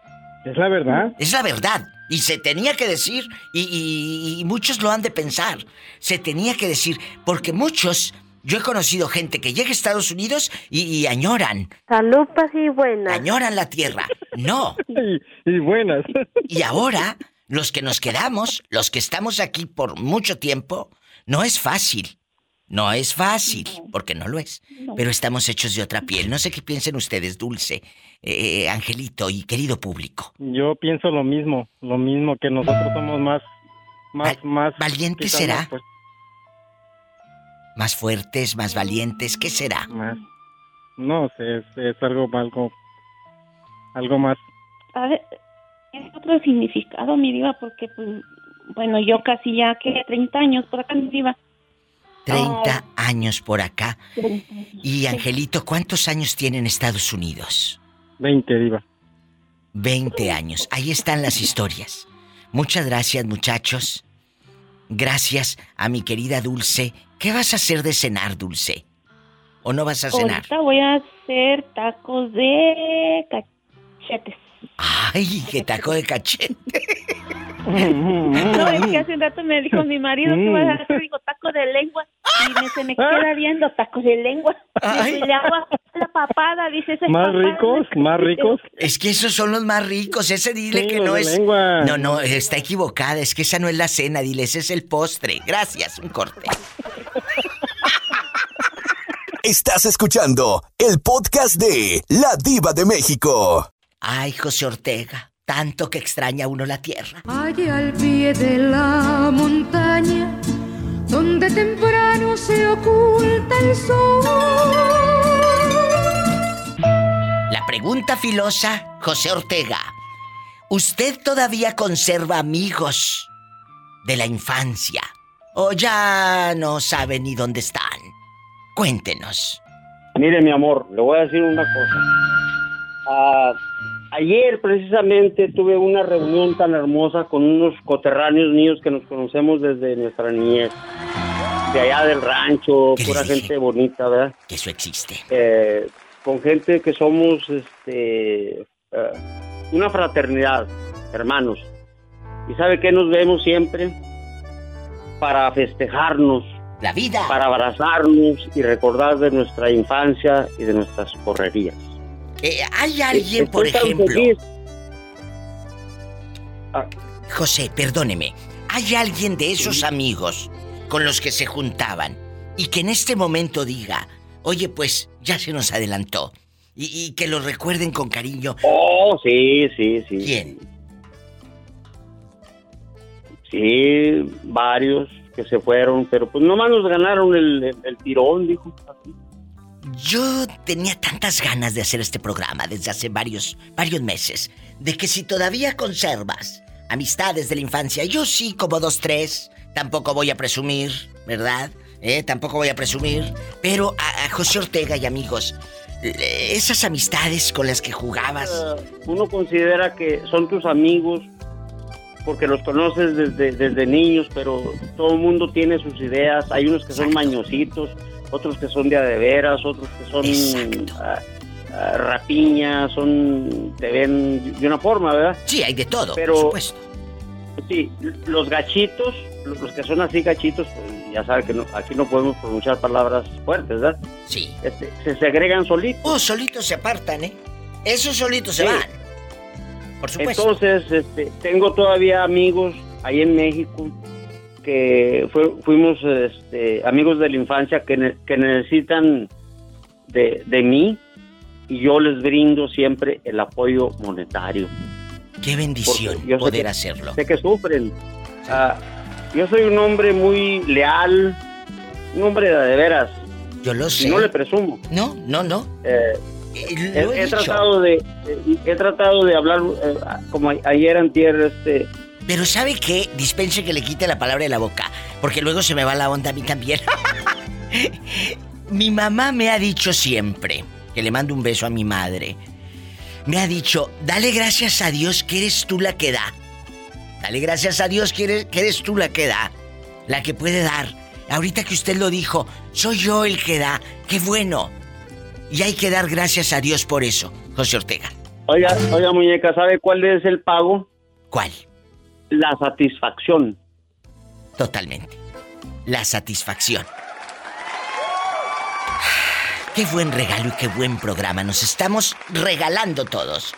Es la verdad. Es la verdad. Y se tenía que decir, y, y- y muchos lo han de pensar, se tenía que decir, porque muchos, yo he conocido gente que llega a Estados Unidos y, y añoran, Salupas y buenas. añoran la tierra. No. Y, buenas. Y ahora, los que nos quedamos, los que estamos aquí por mucho tiempo, no es fácil. No es fácil, porque no lo es. Pero estamos hechos de otra piel. No sé qué piensen ustedes, Dulce, eh, Angelito y querido público. Yo pienso lo mismo, lo mismo que nosotros somos más, más, más. ¿Valiente será? más, pues, Más fuertes, más valientes, ¿qué será? más. No sé, es, es algo, algo, algo más. A ver, es otro significado, mi diva, porque, pues, bueno, yo casi ya que 30 años por acá, mi diva. 30 años por acá. Y Angelito, ¿cuántos años tiene en Estados Unidos? 20, diva. 20 años. Ahí están las historias. Muchas gracias, muchachos. Gracias a mi querida Dulce. ¿Qué vas a hacer de cenar, Dulce? ¿O no vas a cenar? Ahorita voy a hacer tacos de cachetes. Ay, qué taco de cachete. No, es que hace un rato me dijo mi marido que vas a hacer, digo, taco de lengua. Y me, se me queda viendo tacos de lengua. Ay. Y le hago la papada, dice ese Más ricos, más ricos. Es que esos son los más ricos. Ese dile Sí, que no es. lengua. No, no, está equivocada. Es que esa no es la cena. Dile, ese es el postre. Gracias, un corte. Estás escuchando el podcast de La Diva de México. Ay, José Ortega. Tanto que extraña uno la tierra. Allí al pie de la montaña, donde temprano se oculta el sol. La pregunta filosa, José Ortega. ¿Usted todavía conserva amigos de la infancia? ¿O ya no sabe ni dónde están? Cuéntenos. Mire, mi amor, le voy a decir una cosa. Ah, ayer precisamente tuve una reunión tan hermosa con unos coterráneos niños que nos conocemos desde nuestra niñez. De allá del rancho, pura gente bonita, ¿verdad? Que eso existe. Eh, con gente que somos este, eh, una fraternidad, hermanos. ¿Y sabe que nos vemos siempre? Para festejarnos. La vida. Para abrazarnos y recordar de nuestra infancia y de nuestras correrías. Eh, hay alguien, por ejemplo. Ah. José, perdóneme. ¿Hay alguien de esos amigos con los que se juntaban y que en este momento diga, oye, pues ya se nos adelantó? Y, que lo recuerden con cariño. Oh, sí, sí, sí. ¿Quién? Sí, varios que se fueron, pero pues nomás nos ganaron el, el tirón, dijo. Así. Yo tenía tantas ganas de hacer este programa desde hace varios, varios meses, de que si todavía conservas amistades de la infancia, yo sí como dos, tres, tampoco voy a presumir, ¿verdad? ¿Eh? Tampoco voy a presumir, pero a, José Ortega y amigos, esas amistades con las que jugabas. Eh, uno considera que son tus amigos porque los conoces desde, desde niños, pero todo el mundo tiene sus ideas. Hay unos que son mañositos, otros que son de veras, otros que son ah, ah, rapiñas, son te ven de una forma, ¿verdad? Sí, hay de todo, Pero, por supuesto. Sí, los gachitos, los que son así gachitos, pues ya saben que aquí no podemos pronunciar palabras fuertes, ¿verdad? Sí. Este, se segregan solitos. Oh, solitos se apartan, ¿eh? Esos solitos se van. Por supuesto. Entonces, este, tengo todavía amigos ahí en México que fuimos este, amigos de la infancia que, necesitan de, de, mí y yo les brindo siempre el apoyo monetario. Qué bendición poder hacerlo. Sé que sufren. yo soy un hombre muy leal, un hombre de, veras. Yo lo sé. Y no le presumo. No, no, no. Eh, eh, he, tratado de he tratado de hablar eh, como ayer antier este pero ¿sabe qué? Dispense que le quite la palabra de la boca, porque luego se me va la onda a mí también. mi mamá me ha dicho siempre, que le mando un beso a mi madre, me ha dicho, dale gracias a Dios que eres tú la que da. Dale gracias a Dios que eres, que eres tú la que da, la que puede dar. Ahorita que usted lo dijo, soy yo el que da. Qué bueno. Y hay que dar gracias a Dios por eso, José Ortega. Oiga, oiga muñeca, ¿sabe cuál es el pago? ¿Cuál? La satisfacción. Totalmente. La satisfacción. Qué buen regalo y qué buen programa. Nos estamos regalando todos.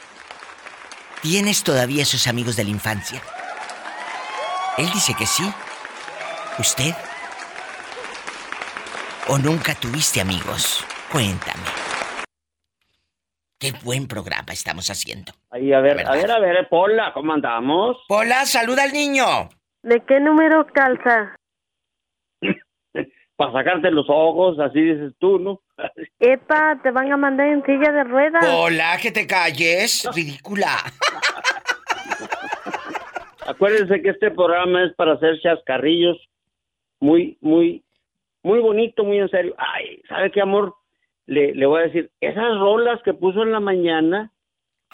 ¿Tienes todavía esos amigos de la infancia? Él dice que sí. ¿Usted? ¿O nunca tuviste amigos? Cuéntame. Qué buen programa estamos haciendo. Ahí, a ver, a ver, a ver, Pola, ¿cómo andamos? Pola, saluda al niño. ¿De qué número calza? Para sacarte los ojos, así dices tú, ¿no? Epa, te van a mandar en silla de ruedas. Hola, que te calles, ridícula. Acuérdense que este programa es para hacer chascarrillos muy, muy, muy bonito, muy en serio. Ay, ¿sabe qué, amor? Le, le voy a decir, esas rolas que puso en la mañana,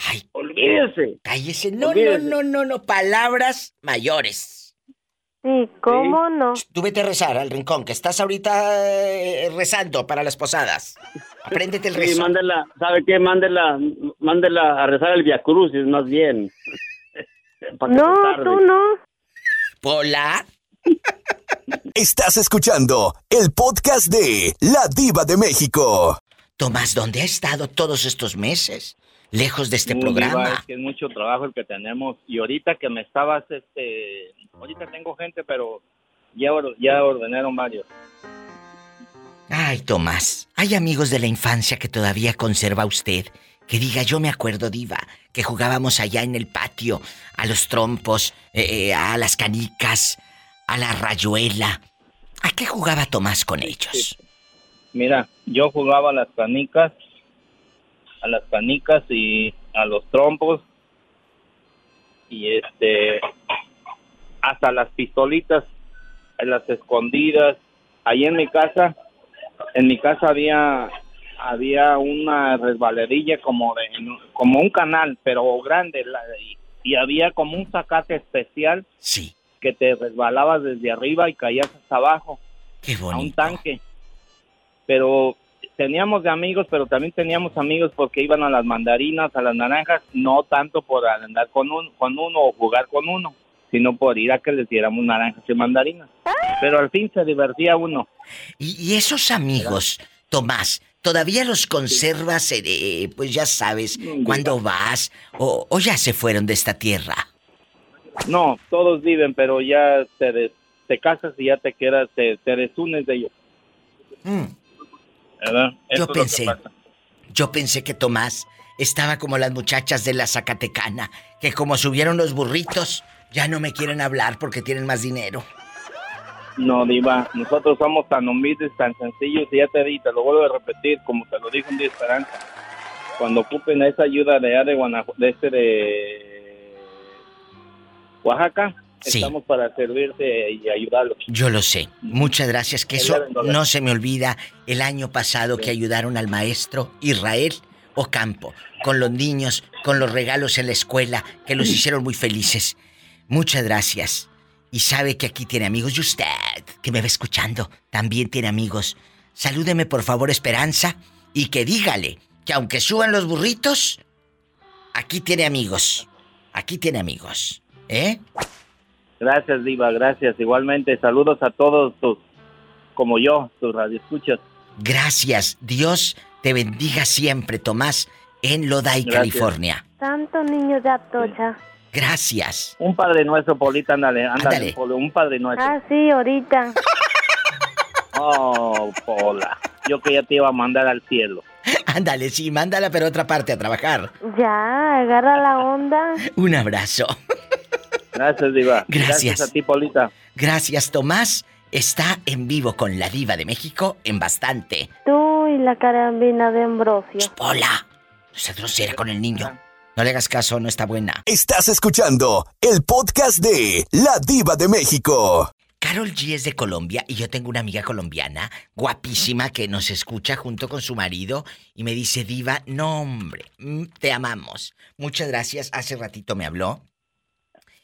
Ay, olvídese. Cállese. No, no, no, no, no. Palabras mayores. Sí, ¿cómo no? Tú vete a rezar al rincón, que estás ahorita eh, rezando para las posadas. Apréndete el rezo. Sí, mándela, ¿sabe qué? Mándela, mándela a rezar el Via Crucis, más bien. no, tú no. Pola. Estás escuchando el podcast de La Diva de México. Tomás, ¿dónde ha estado todos estos meses? lejos de este programa. es que es mucho trabajo el que tenemos y ahorita que me estabas, este, ahorita tengo gente, pero ya, ya ordenaron varios. Ay, Tomás, hay amigos de la infancia que todavía conserva usted. Que diga, yo me acuerdo, Diva, que jugábamos allá en el patio, a los trompos, eh, eh, a las canicas, a la rayuela. ¿A qué jugaba Tomás con ellos? Mira, yo jugaba a las canicas a las canicas y a los trompos y este hasta las pistolitas en las escondidas ahí en mi casa en mi casa había había una resbaladilla como de, como un canal, pero grande, la- y, y había como un zacate especial sí. Que te resbalabas desde arriba y caías hasta abajo Qué a un tanque. Pero teníamos de amigos, pero también teníamos amigos porque iban a las mandarinas, a las naranjas, no tanto por andar con, un, con uno o jugar con uno, sino por ir a que les diéramos naranjas y mandarinas. Pero al fin se divertía uno. Y, y esos amigos, Tomás, ¿todavía los conservas, eh, eh, pues ya sabes, cuando vas? O, ¿O ya se fueron de esta tierra? No, todos viven, pero ya te, des- te casas y ya te quedas, te, te desunes de ellos. ¿Verdad? Mm. Yo lo que pensé, yo pensé que Tomás estaba como las muchachas de la Zacatecana, que como subieron los burritos, ya no me quieren hablar porque tienen más dinero. No, Diva, nosotros somos tan humildes, tan sencillos, y ya te di, te lo vuelvo a repetir, como te lo dijo un día Esperanza. Cuando ocupen esa ayuda de de Guanajuato, de este de Oaxaca, Sí. estamos para servirte y ayudarlos. Yo lo sé. Muchas gracias. Que eso no se me olvida el año pasado que ayudaron al maestro Israel Ocampo con los niños, con los regalos en la escuela, que los hicieron muy felices. Muchas gracias. Y sabe que aquí tiene amigos. Y usted, que me va escuchando, también tiene amigos. Salúdeme por favor, Esperanza, y que dígale que aunque suban los burritos, aquí tiene amigos. Aquí tiene amigos. ¿Eh? Gracias, Diva, gracias. Igualmente, saludos a todos tus, como yo, tus radioescuchas. Gracias. Dios te bendiga siempre, Tomás, en Lodi, Gracias. California. Santo niño de Atocha. Gracias. Un Padre Nuestro, Polita, ándale, ándale, Ándale. Polo, un Padre Nuestro. Ah, sí, ahorita. Oh, Pola, yo que ya te iba a mandar al cielo. Ándale, sí, mándala pero a otra parte a trabajar. Ya, agarra la onda. Un abrazo. Gracias, Diva. Gracias. a ti, Polita. Gracias, Tomás. Está en vivo con la diva de México en bastante. Tú y la carabina de Ambrosio. Hola. No seas grosera con el niño. No le hagas caso, no está buena. Estás escuchando el podcast de La Diva de México. Carol G es de Colombia y yo tengo una amiga colombiana guapísima que nos escucha junto con su marido y me dice, Diva, no hombre, mm, te amamos. Muchas gracias, hace ratito me habló.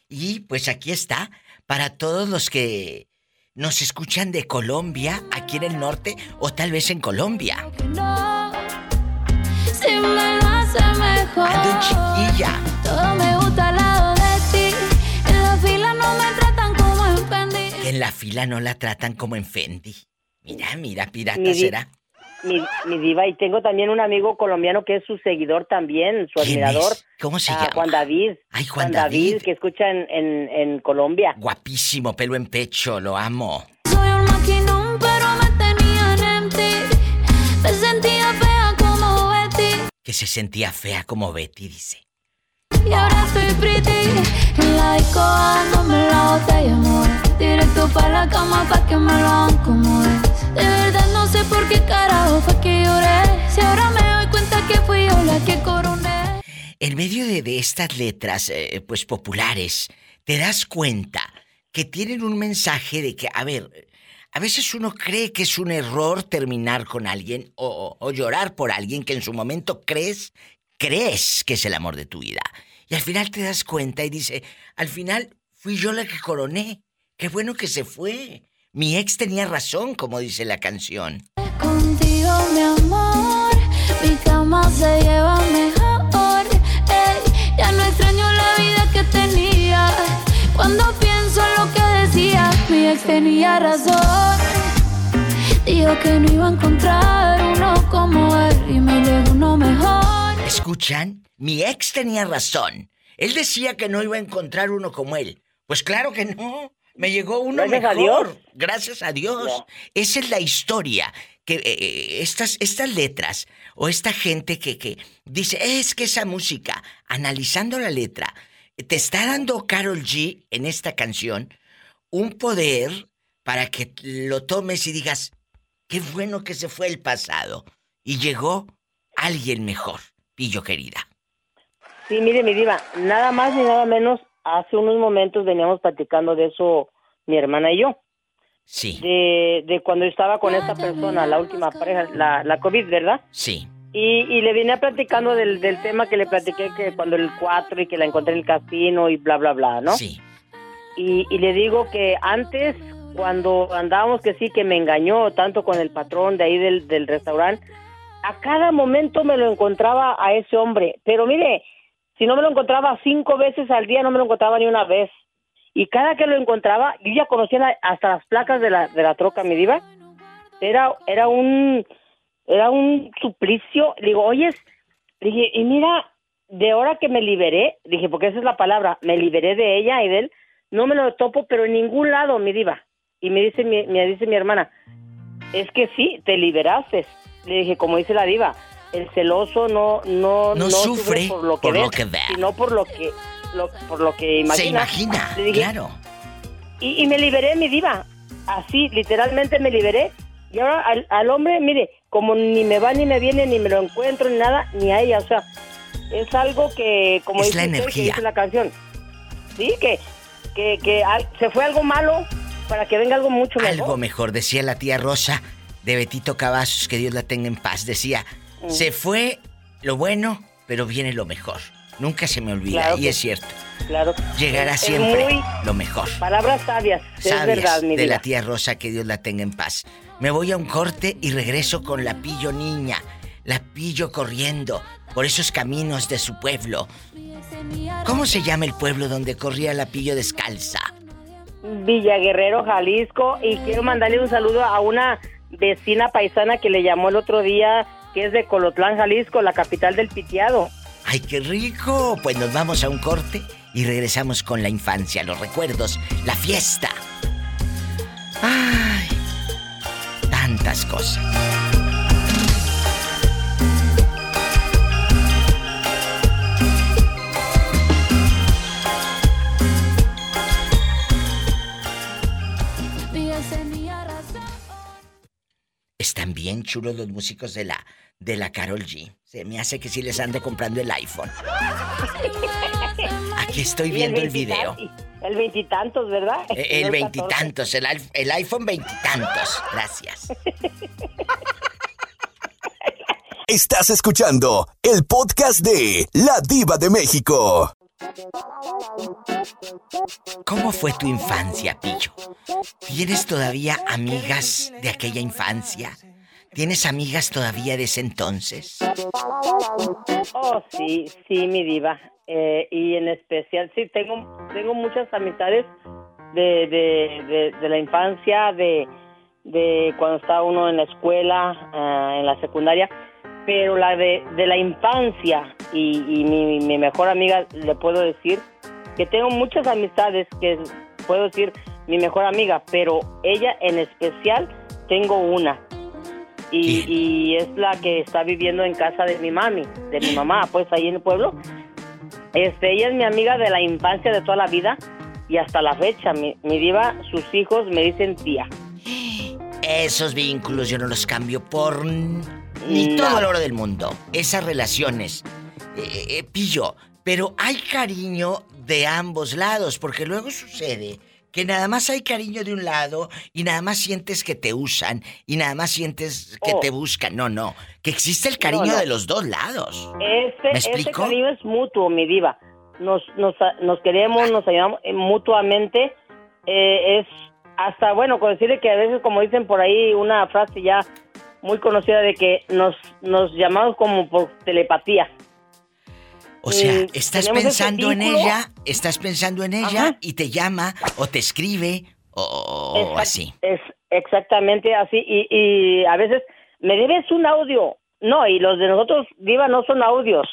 Y pues aquí está, para todos los que nos escuchan de Colombia, aquí en el norte o tal vez en Colombia. Si me lo hace mejor. Ando en chiquilla. Todo me gusta al lado de ti. En la fila no me tratan como en Fendi. Que en la fila no la tratan como en Fendi. Mira, mira, pirata será. Mi, mi diva, y tengo también un amigo colombiano que es su seguidor también, su ¿Quién admirador. es? ¿Cómo se ah, llama? Juan David. Ay, Juan David. que escucha en, en, en Colombia. Guapísimo, pelo en pecho, lo amo. Soy un maquinón, pero me tenían en ti. Me sentía fea como Betty. Que se sentía fea como Betty, dice. Y ahora estoy pretty. En la disco dándome la botella, amor. Directo para la cama pa' que me lo es. De verdad no sé carajo fue que lloré. Si ahora me doy cuenta que fui yo la que coroné. En medio de, de estas letras, eh, pues populares, te das cuenta que tienen un mensaje de que, a ver, a veces uno cree que es un error terminar con alguien o, o llorar por alguien que en su momento crees, crees que es el amor de tu vida. Y al final te das cuenta y dice, al final fui yo la que coroné. Qué bueno que se fue. Mi ex tenía razón, como dice la canción. Contigo, mi amor. Mi cama se lleva mejor. Ey, ya no extraño la vida que tenía. Cuando pienso en lo que decía, mi ex tenía razón. Dijo que no iba a encontrar uno como él y me llegó uno mejor. ¿Escuchan? Mi ex tenía razón. Él decía que no iba a encontrar uno como él. Pues claro que no. Me llegó uno Gracias a mejor. Dios. Gracias a Dios. Esa es la historia. Que eh, eh, estas, estas letras o esta gente que, que dice, es que esa música, analizando la letra, te está dando Carol G en esta canción un poder para que lo tomes y digas, qué bueno que se fue el pasado y llegó alguien mejor, pillo querida. Sí, mire, mi diva, nada más ni nada menos, hace unos momentos veníamos platicando de eso mi hermana y yo. Sí. De, de cuando yo estaba con esa persona, la última pareja, la, la COVID, ¿verdad? Sí. Y, y le venía platicando del, del tema que le platiqué que cuando el 4 y que la encontré en el casino y bla, bla, bla, ¿no? Sí. Y, y le digo que antes, cuando andábamos, que sí, que me engañó tanto con el patrón de ahí del, del restaurante, a cada momento me lo encontraba a ese hombre. Pero mire, si no me lo encontraba cinco veces al día, no me lo encontraba ni una vez. Y cada que lo encontraba, yo ya conocía hasta las placas de la, de la troca, mi diva. Era, era un, era un suplicio. Digo, oyes, dije, y mira, de hora que me liberé, dije, porque esa es la palabra, me liberé de ella y de él, no me lo topo, pero en ningún lado, mi diva. Y me dice mi, me dice mi hermana, es que sí, te liberaste. Le dije, como dice la diva, el celoso no no, No sufre por lo que, por ve, lo que ve. sino por lo que lo- por lo que imagina. Se imagina, dije, claro. y, y me liberé, mi diva. Así, literalmente me liberé. Y ahora al, al hombre, mire, como ni me va ni me viene, ni me lo encuentro, ni nada, ni a ella. O sea, es algo que, como Es dice la que dice la canción. Sí, que, que, que al- se fue algo malo para que venga algo mucho mejor. Algo mejor, decía la tía Rosa de Betito Cavazos, que Dios la tenga en paz. Decía, Se fue lo bueno, pero viene lo mejor. Nunca se me olvida, Claro y que- es cierto. Claro. Llegará Es- es siempre muy- lo mejor. Palabras sabias, es Sabias verdad, mi de la tía Rosa, que Dios la tenga en paz. Me voy a un corte y regreso con la pillo niña. La pillo corriendo por esos caminos de su pueblo. ¿Cómo se llama el pueblo donde corría la pillo descalza? Villa Guerrero, Jalisco, y quiero mandarle un saludo a una vecina paisana que le llamó el otro día, es de Colotlán, Jalisco, la capital del pitiado. ¡Ay, qué rico! Pues nos vamos a un corte y regresamos con la infancia, los recuerdos, la fiesta. ¡Ay! Tantas cosas. Están bien chulos los músicos de la de la Carol G. Se me hace que sí les ando comprando el iPhone. Aquí estoy viendo el video. El veintitantos, ¿verdad? Eh, El veintitantos, el, el iPhone veintitantos. Gracias. Estás escuchando el podcast de La Diva de México. ¿Cómo fue tu infancia, Pillo? ¿Tienes todavía amigas de aquella infancia? ¿Tienes amigas todavía de ese entonces? Oh, sí, sí, mi diva. Eh, y en especial, sí, tengo, tengo muchas amistades de, de, la infancia, de, de cuando estaba uno en la escuela, ah, en la secundaria, pero la de, de la infancia y, y mi, mi mejor amiga, le puedo decir que tengo muchas amistades que puedo decir mi mejor amiga, pero ella en especial tengo una. Y, y es la que está viviendo en casa de mi mami, de mi mamá, pues ahí en el pueblo. Este, ella es mi amiga de la infancia de toda la vida y hasta la fecha, mi, mi diva, sus hijos me dicen tía. Esos vínculos yo no los cambio por ni todo el oro del mundo. Esas relaciones. Eh, eh, pillo, pero hay cariño de ambos lados, porque luego sucede que nada más hay cariño de un lado y nada más sientes que te usan y nada más sientes que Oh. te buscan. No, no. Que existe el cariño No, no. de los dos lados. Este, ¿Me este cariño es mutuo, mi diva. Nos, nos, nos queremos, nos ayudamos eh, mutuamente. Eh, es hasta, bueno, con decirle que a veces, como dicen por ahí, una frase ya muy conocida de que nos, nos llamamos como por telepatía. O sea, Mm, estás pensando en ella, estás pensando en ella y te llama o te escribe o, o Exact- así. Es exactamente así. Y, y a veces me debes un audio. No, y los de nosotros, Diva, no son audios,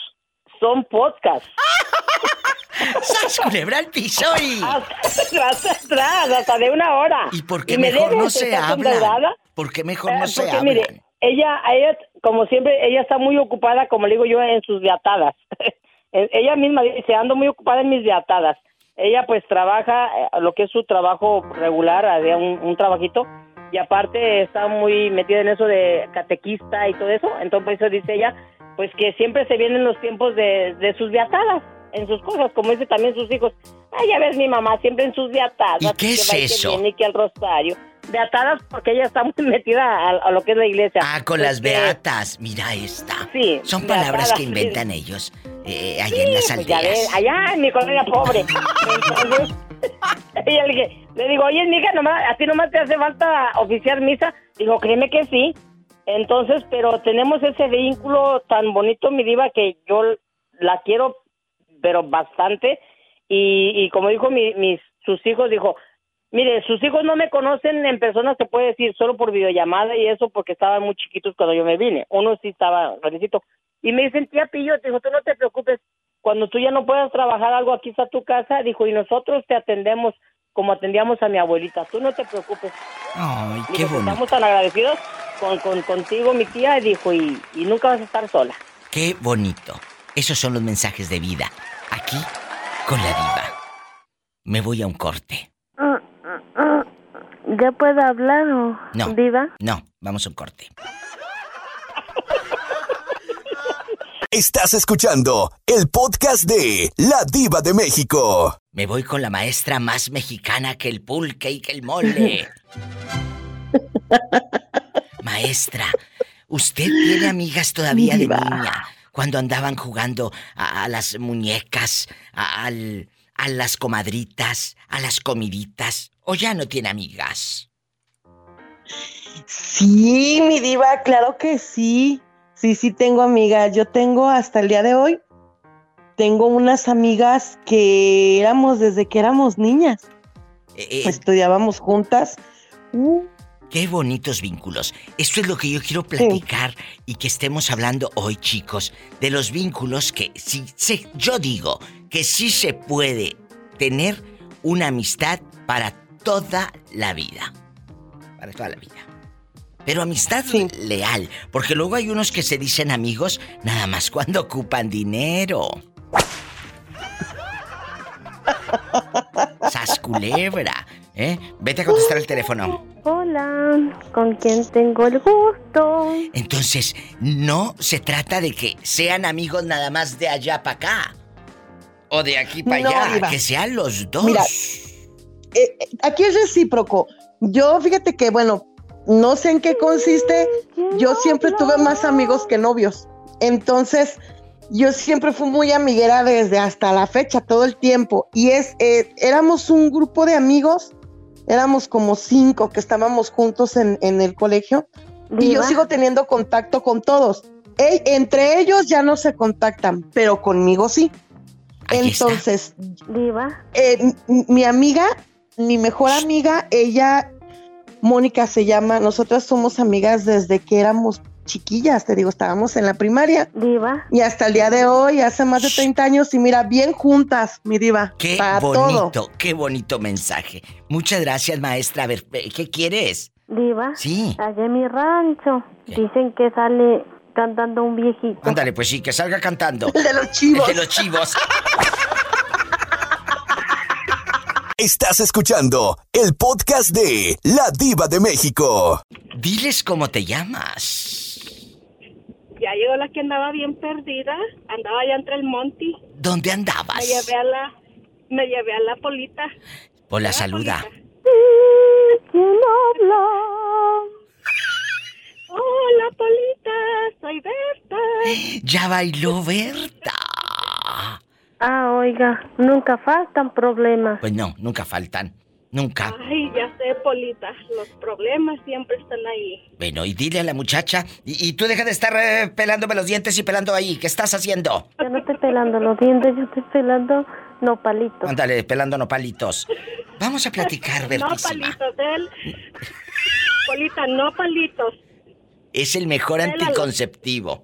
son podcasts. ¡Sas, culebra al piso y... Hasta atrás, hasta de una hora. ¿Y por qué me mejor no se endeudada? ¿Por qué mejor no Eh, se hablan? mire, ella, ella, como siempre, ella está muy ocupada, como le digo yo, en sus viatadas. Eh, ella misma dice, ando muy ocupada en mis viatadas. Ella pues trabaja, eh, lo que es su trabajo regular, había un, un trabajito, y aparte está muy metida en eso de catequista y todo eso. Entonces eso dice ella, pues que siempre se vienen los tiempos de, de sus viatadas, en sus cosas, como dice también sus hijos. Ay, ya ves mi mamá, siempre en sus viatadas. ¿Y qué es y que eso? viene que al rosario. Beatadas porque ella está muy metida a, lo que es la iglesia. Ah, con las beatas. Mira esta. Sí. Son palabras que inventan ellos eh, allá en las pues aldeas. allá en mi colonia pobre. Entonces, le, le, digo, oye, mija, nomás, a ti nomás te hace falta oficiar misa. Digo, créeme que sí. Entonces, pero tenemos ese vínculo tan bonito, mi diva, que yo la quiero, pero bastante. Y, y como dijo mi, mis, sus hijos, dijo, Mire, sus hijos no me conocen en persona, se puede decir, solo por videollamada y eso porque estaban muy chiquitos cuando yo me vine. Uno sí estaba grandecito. Y me dicen, tía Pillo, dijo, tú no te preocupes, cuando tú ya no puedas trabajar algo, aquí está tu casa, dijo, y nosotros te atendemos como atendíamos a mi abuelita, tú no te preocupes. Ay, qué bonito. Estamos tan agradecidos con, con, contigo, mi tía, dijo, y, y nunca vas a estar sola. Qué bonito. Esos son los mensajes de vida. Aquí, con la diva. Me voy a un corte. ¿Ya puedo hablar o no, diva? No, vamos a un corte. Estás escuchando el podcast de La Diva de México. Me voy con la maestra más mexicana que el pulque y que el mole. maestra, ¿usted tiene amigas todavía de niña? Cuando andaban jugando a, las muñecas, a, a las comadritas, a las comiditas. ¿O ya no tiene amigas? Sí, mi diva, claro que sí. Sí, sí tengo amigas. Yo tengo hasta el día de hoy, tengo unas amigas que éramos desde que éramos niñas. Eh, eh, Estudiábamos juntas. Uh. Qué bonitos vínculos. Esto es lo que yo quiero platicar y que estemos hablando hoy, chicos, de los vínculos que sí, yo digo que sí se puede tener una amistad para toda la vida. Para toda la vida. Pero amistad leal, porque luego hay unos que se dicen amigos nada más cuando ocupan dinero. Sasculebra, ¿eh? Vete a contestar el teléfono. Hola, ¿con quién tengo el gusto? Entonces, no se trata de que sean amigos nada más de allá para acá. O de aquí para allá, que sean los dos. Eh, eh, aquí es recíproco. Yo, fíjate que, bueno, no sé en qué consiste. Yo siempre tuve más amigos que novios. Entonces, yo siempre fui muy amiguera desde hasta la fecha, todo el tiempo. Y es, eh, éramos un grupo de amigos, éramos como cinco que estábamos juntos en, el colegio. Y yo sigo teniendo contacto con todos. entre ellos ya no se contactan, pero conmigo sí. Entonces, mi amiga mi mejor amiga, ella, Mónica se llama, nosotras somos amigas desde que éramos chiquillas, te digo, estábamos en la primaria. Diva. Y hasta el día de hoy, hace más de 30 años, y mira, bien juntas, mi diva. Qué bonito, qué bonito mensaje. Muchas gracias, maestra. A ver, ¿qué quieres? Diva. Sí. Allá en mi rancho. Dicen que sale cantando un viejito. Ándale, pues sí, que salga cantando. de los chivos. de los chivos. Estás escuchando el podcast de La Diva de México. Diles cómo te llamas. Ya llegó la que andaba bien perdida. Andaba allá entre el monte. ¿Dónde andabas? Me llevé a la, me llevé a la polita. Por la saluda. Hola, Polita, soy Berta. Ya bailó Berta. Ah, oiga, nunca faltan problemas. Pues no, nunca faltan. Nunca. Ay, ya sé, Polita. Los problemas siempre están ahí. Bueno, y dile a la muchacha. Y, tú deja de estar eh, pelándome los dientes y pelando ahí. ¿Qué estás haciendo? Yo no estoy pelando los dientes, yo estoy pelando nopalitos. Ándale, pelando nopalitos. Vamos a platicar, Bertísima. No palitos, él. Polita, no palitos. Es el mejor anticonceptivo.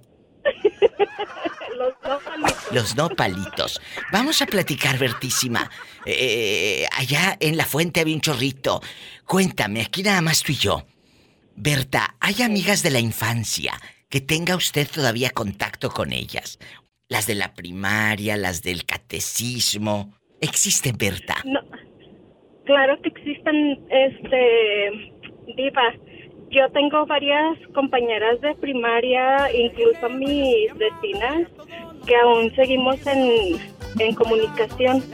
Los no palitos. Los no palitos. Vamos a platicar, Bertísima. Eh, allá en la fuente había un chorrito. Cuéntame, aquí nada más tú y yo. Berta, ¿hay amigas de la infancia que tenga usted todavía contacto con ellas? Las de la primaria, las del catecismo. ¿Existen, Berta? No. Claro que existen, este, diva. Yo tengo varias compañeras de primaria, incluso mis vecinas, que aún seguimos en, comunicación.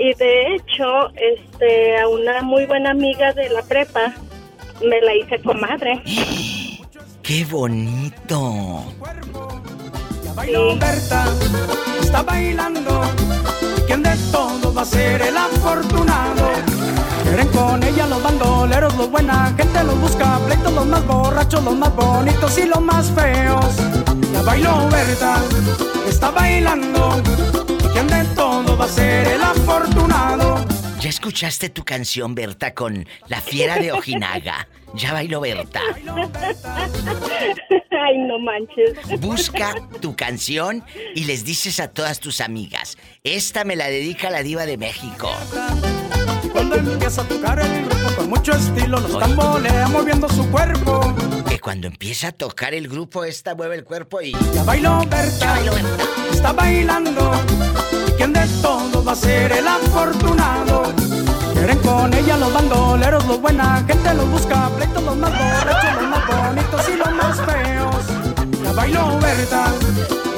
Y de hecho, este, a una muy buena amiga de la prepa, me la hice comadre. ¡Qué bonito! Ya bailó Berta, está bailando. ¿Quién de todos va a ser el afortunado? Quieren con ella los bandoleros, los buena gente los busca, pleitos los más borrachos, los más bonitos y los más feos. Ya bailó Berta, está bailando. ¿Quién de todos va a ser el afortunado? ¿Ya escuchaste tu canción, Berta, con La Fiera de Ojinaga? Ya bailó Berta. Ay, no manches. Busca tu canción y les dices a todas tus amigas, esta me la dedica la diva de México. Cuando empieza a tocar el grupo con mucho estilo, los tambolea moviendo su cuerpo. Que cuando empieza a tocar el grupo, esta mueve el cuerpo y... Ya bailó Berta, Ya bailó Berta. está bailando. ¿Quién de todos va a ser el afortunado? Quieren con ella los bandoleros, los buena gente los busca, pleitos los más borrachos, los más y los más feos. Ya bailó Berta,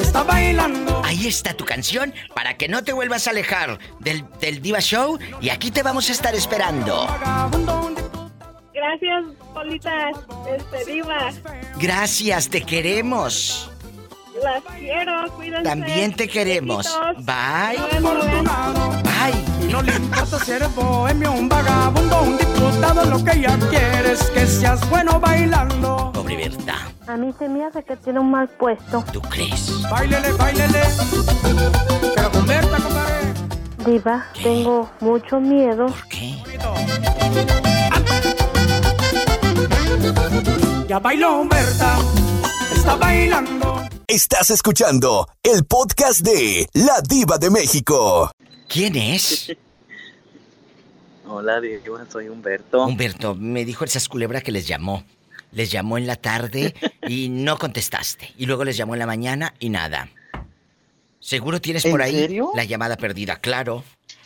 está bailando. Ahí está tu canción para que no te vuelvas a alejar del, del Diva Show y aquí te vamos a estar esperando. Gracias, Polita, este, diva. Gracias, te queremos. Las quiero, cuídense. También te queremos. Bye. Bye. Y no le importa si eres bohemio, un vagabundo, un diputado, lo que ella quiere es que seas bueno bailando. Pobre Berta, A mí se me hace que tiene un mal puesto. ¿tú crees? Báilele, báilele. Pero con Berta, compadre. Diva, tengo mucho miedo. ¿Por qué? Ya bailó Berta, está bailando. Estás escuchando el podcast de La Diva de México. ¿Quién es? Hola, Diego, soy Humberto. Humberto, me dijo el Sasculebra que les llamó. Les llamó en la tarde y no contestaste. Y luego les llamó en la mañana y nada. Seguro tienes por ¿En ahí serio? la llamada perdida, claro.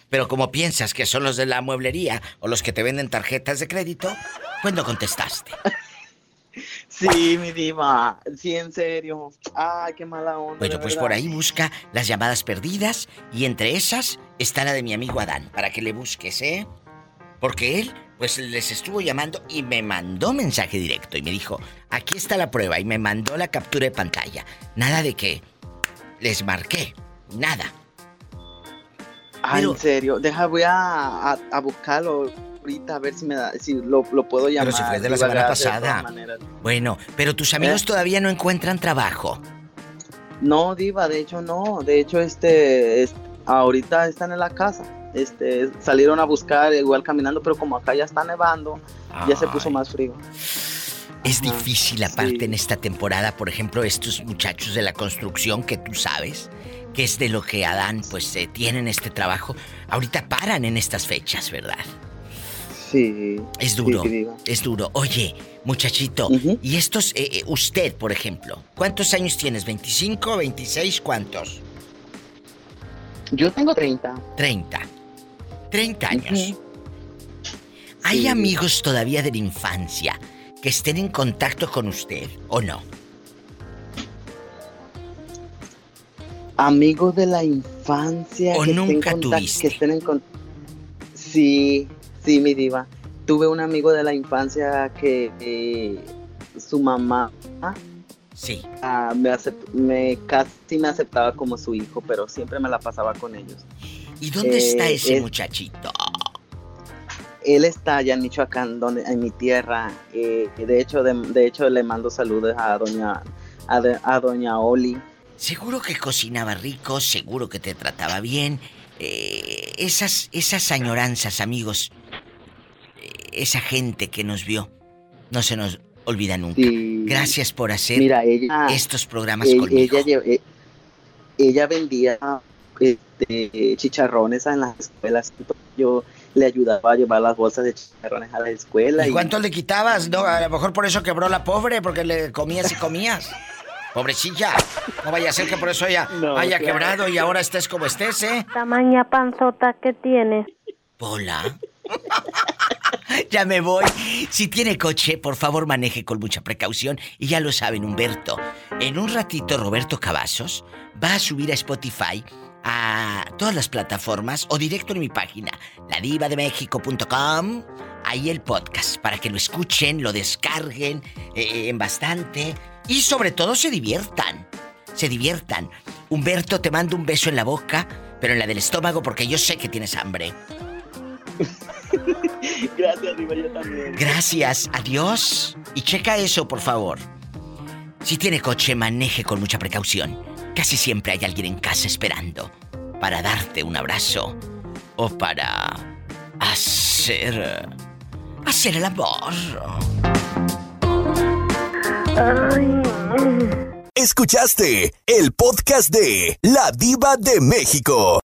Pero como piensas que son los de la mueblería o los que te venden tarjetas de crédito, pues no contestaste. Sí, mi diva. Sí, en serio. Ay, qué mala onda. Bueno, pues verdad. por ahí busca las llamadas perdidas y entre esas está la de mi amigo Adán, para que le busques, ¿eh? Porque él, pues les estuvo llamando y me mandó mensaje directo y me dijo, aquí está la prueba y me mandó la captura de pantalla. Nada de que les marqué, nada. Pero- en serio. Deja, voy a, a, a buscarlo ahorita a ver si me da, si lo, lo puedo llamar. Pero si fue de la semana pasada. Bueno, pero tus amigos ¿Eh? todavía no encuentran trabajo. No, Diva, de hecho no. De hecho, este, es- ahorita están en la casa. Este, salieron a buscar igual caminando, pero como acá ya está nevando, ya se puso más frío. Es difícil aparte en esta temporada, por ejemplo, estos muchachos de la construcción que tú sabes, que es de lo que Adán pues eh, tienen este trabajo, ahorita paran en estas fechas, ¿verdad? Sí. Es duro, sí, es duro. Oye, muchachito, y estos, eh, eh, usted, por ejemplo, ¿cuántos años tienes? ¿25, 26, cuántos? Yo tengo 30. 30. 30 años. ¿Hay Sí. amigos todavía de la infancia que estén en contacto con usted o no? Amigos de la infancia. ¿O que estén nunca contac- tuviste? Que estén en Sí, sí, mi diva. Tuve un amigo de la infancia que eh, su mamá Sí. ah, me, me casi me aceptaba como su hijo, pero siempre me la pasaba con ellos. ¿Y dónde Eh, está ese es- muchachito? Él está allá en Michoacán, donde, en mi tierra. eh, de hecho, de, de hecho le mando saludos a doña a, de- a doña Oli. Seguro que cocinaba rico, seguro que te trataba bien. Eh, esas, esas añoranzas, amigos, eh, esa gente que nos vio, no se nos olvida nunca. Gracias por hacer Mira, ella- estos programas E- conmigo. Ella, e- ella vendía este, chicharrones en las escuelas. Yo le ayudaba a llevar las bolsas de chicharrones a la escuela. ¿Y cuánto le quitabas? No, a lo mejor por eso quebró la pobre, porque le comías y comías. Pobrecilla. No vaya a ser que por eso No, haya claro. quebrado y ahora estés como estés, ¿eh? Tamaña panzota que tienes. Hola. ya me voy. Si tiene coche, por favor maneje con mucha precaución. Y ya lo saben, Humberto. En un ratito, Roberto Cavazos va a subir a Spotify a todas las plataformas o directo en mi página, ladivademexico.com. ahí el podcast para que lo escuchen, lo descarguen eh, en bastante y sobre todo se diviertan. Se diviertan. Humberto, te mando un beso en la boca, pero en la del estómago porque yo sé que tienes hambre. Gracias, Diva, yo también. Gracias, adiós. Y checa eso, por favor. Si tiene coche, maneje con mucha precaución. Casi siempre hay alguien en casa esperando para darte un abrazo o para hacer hacer el amor. Escuchaste el podcast de La Diva de México.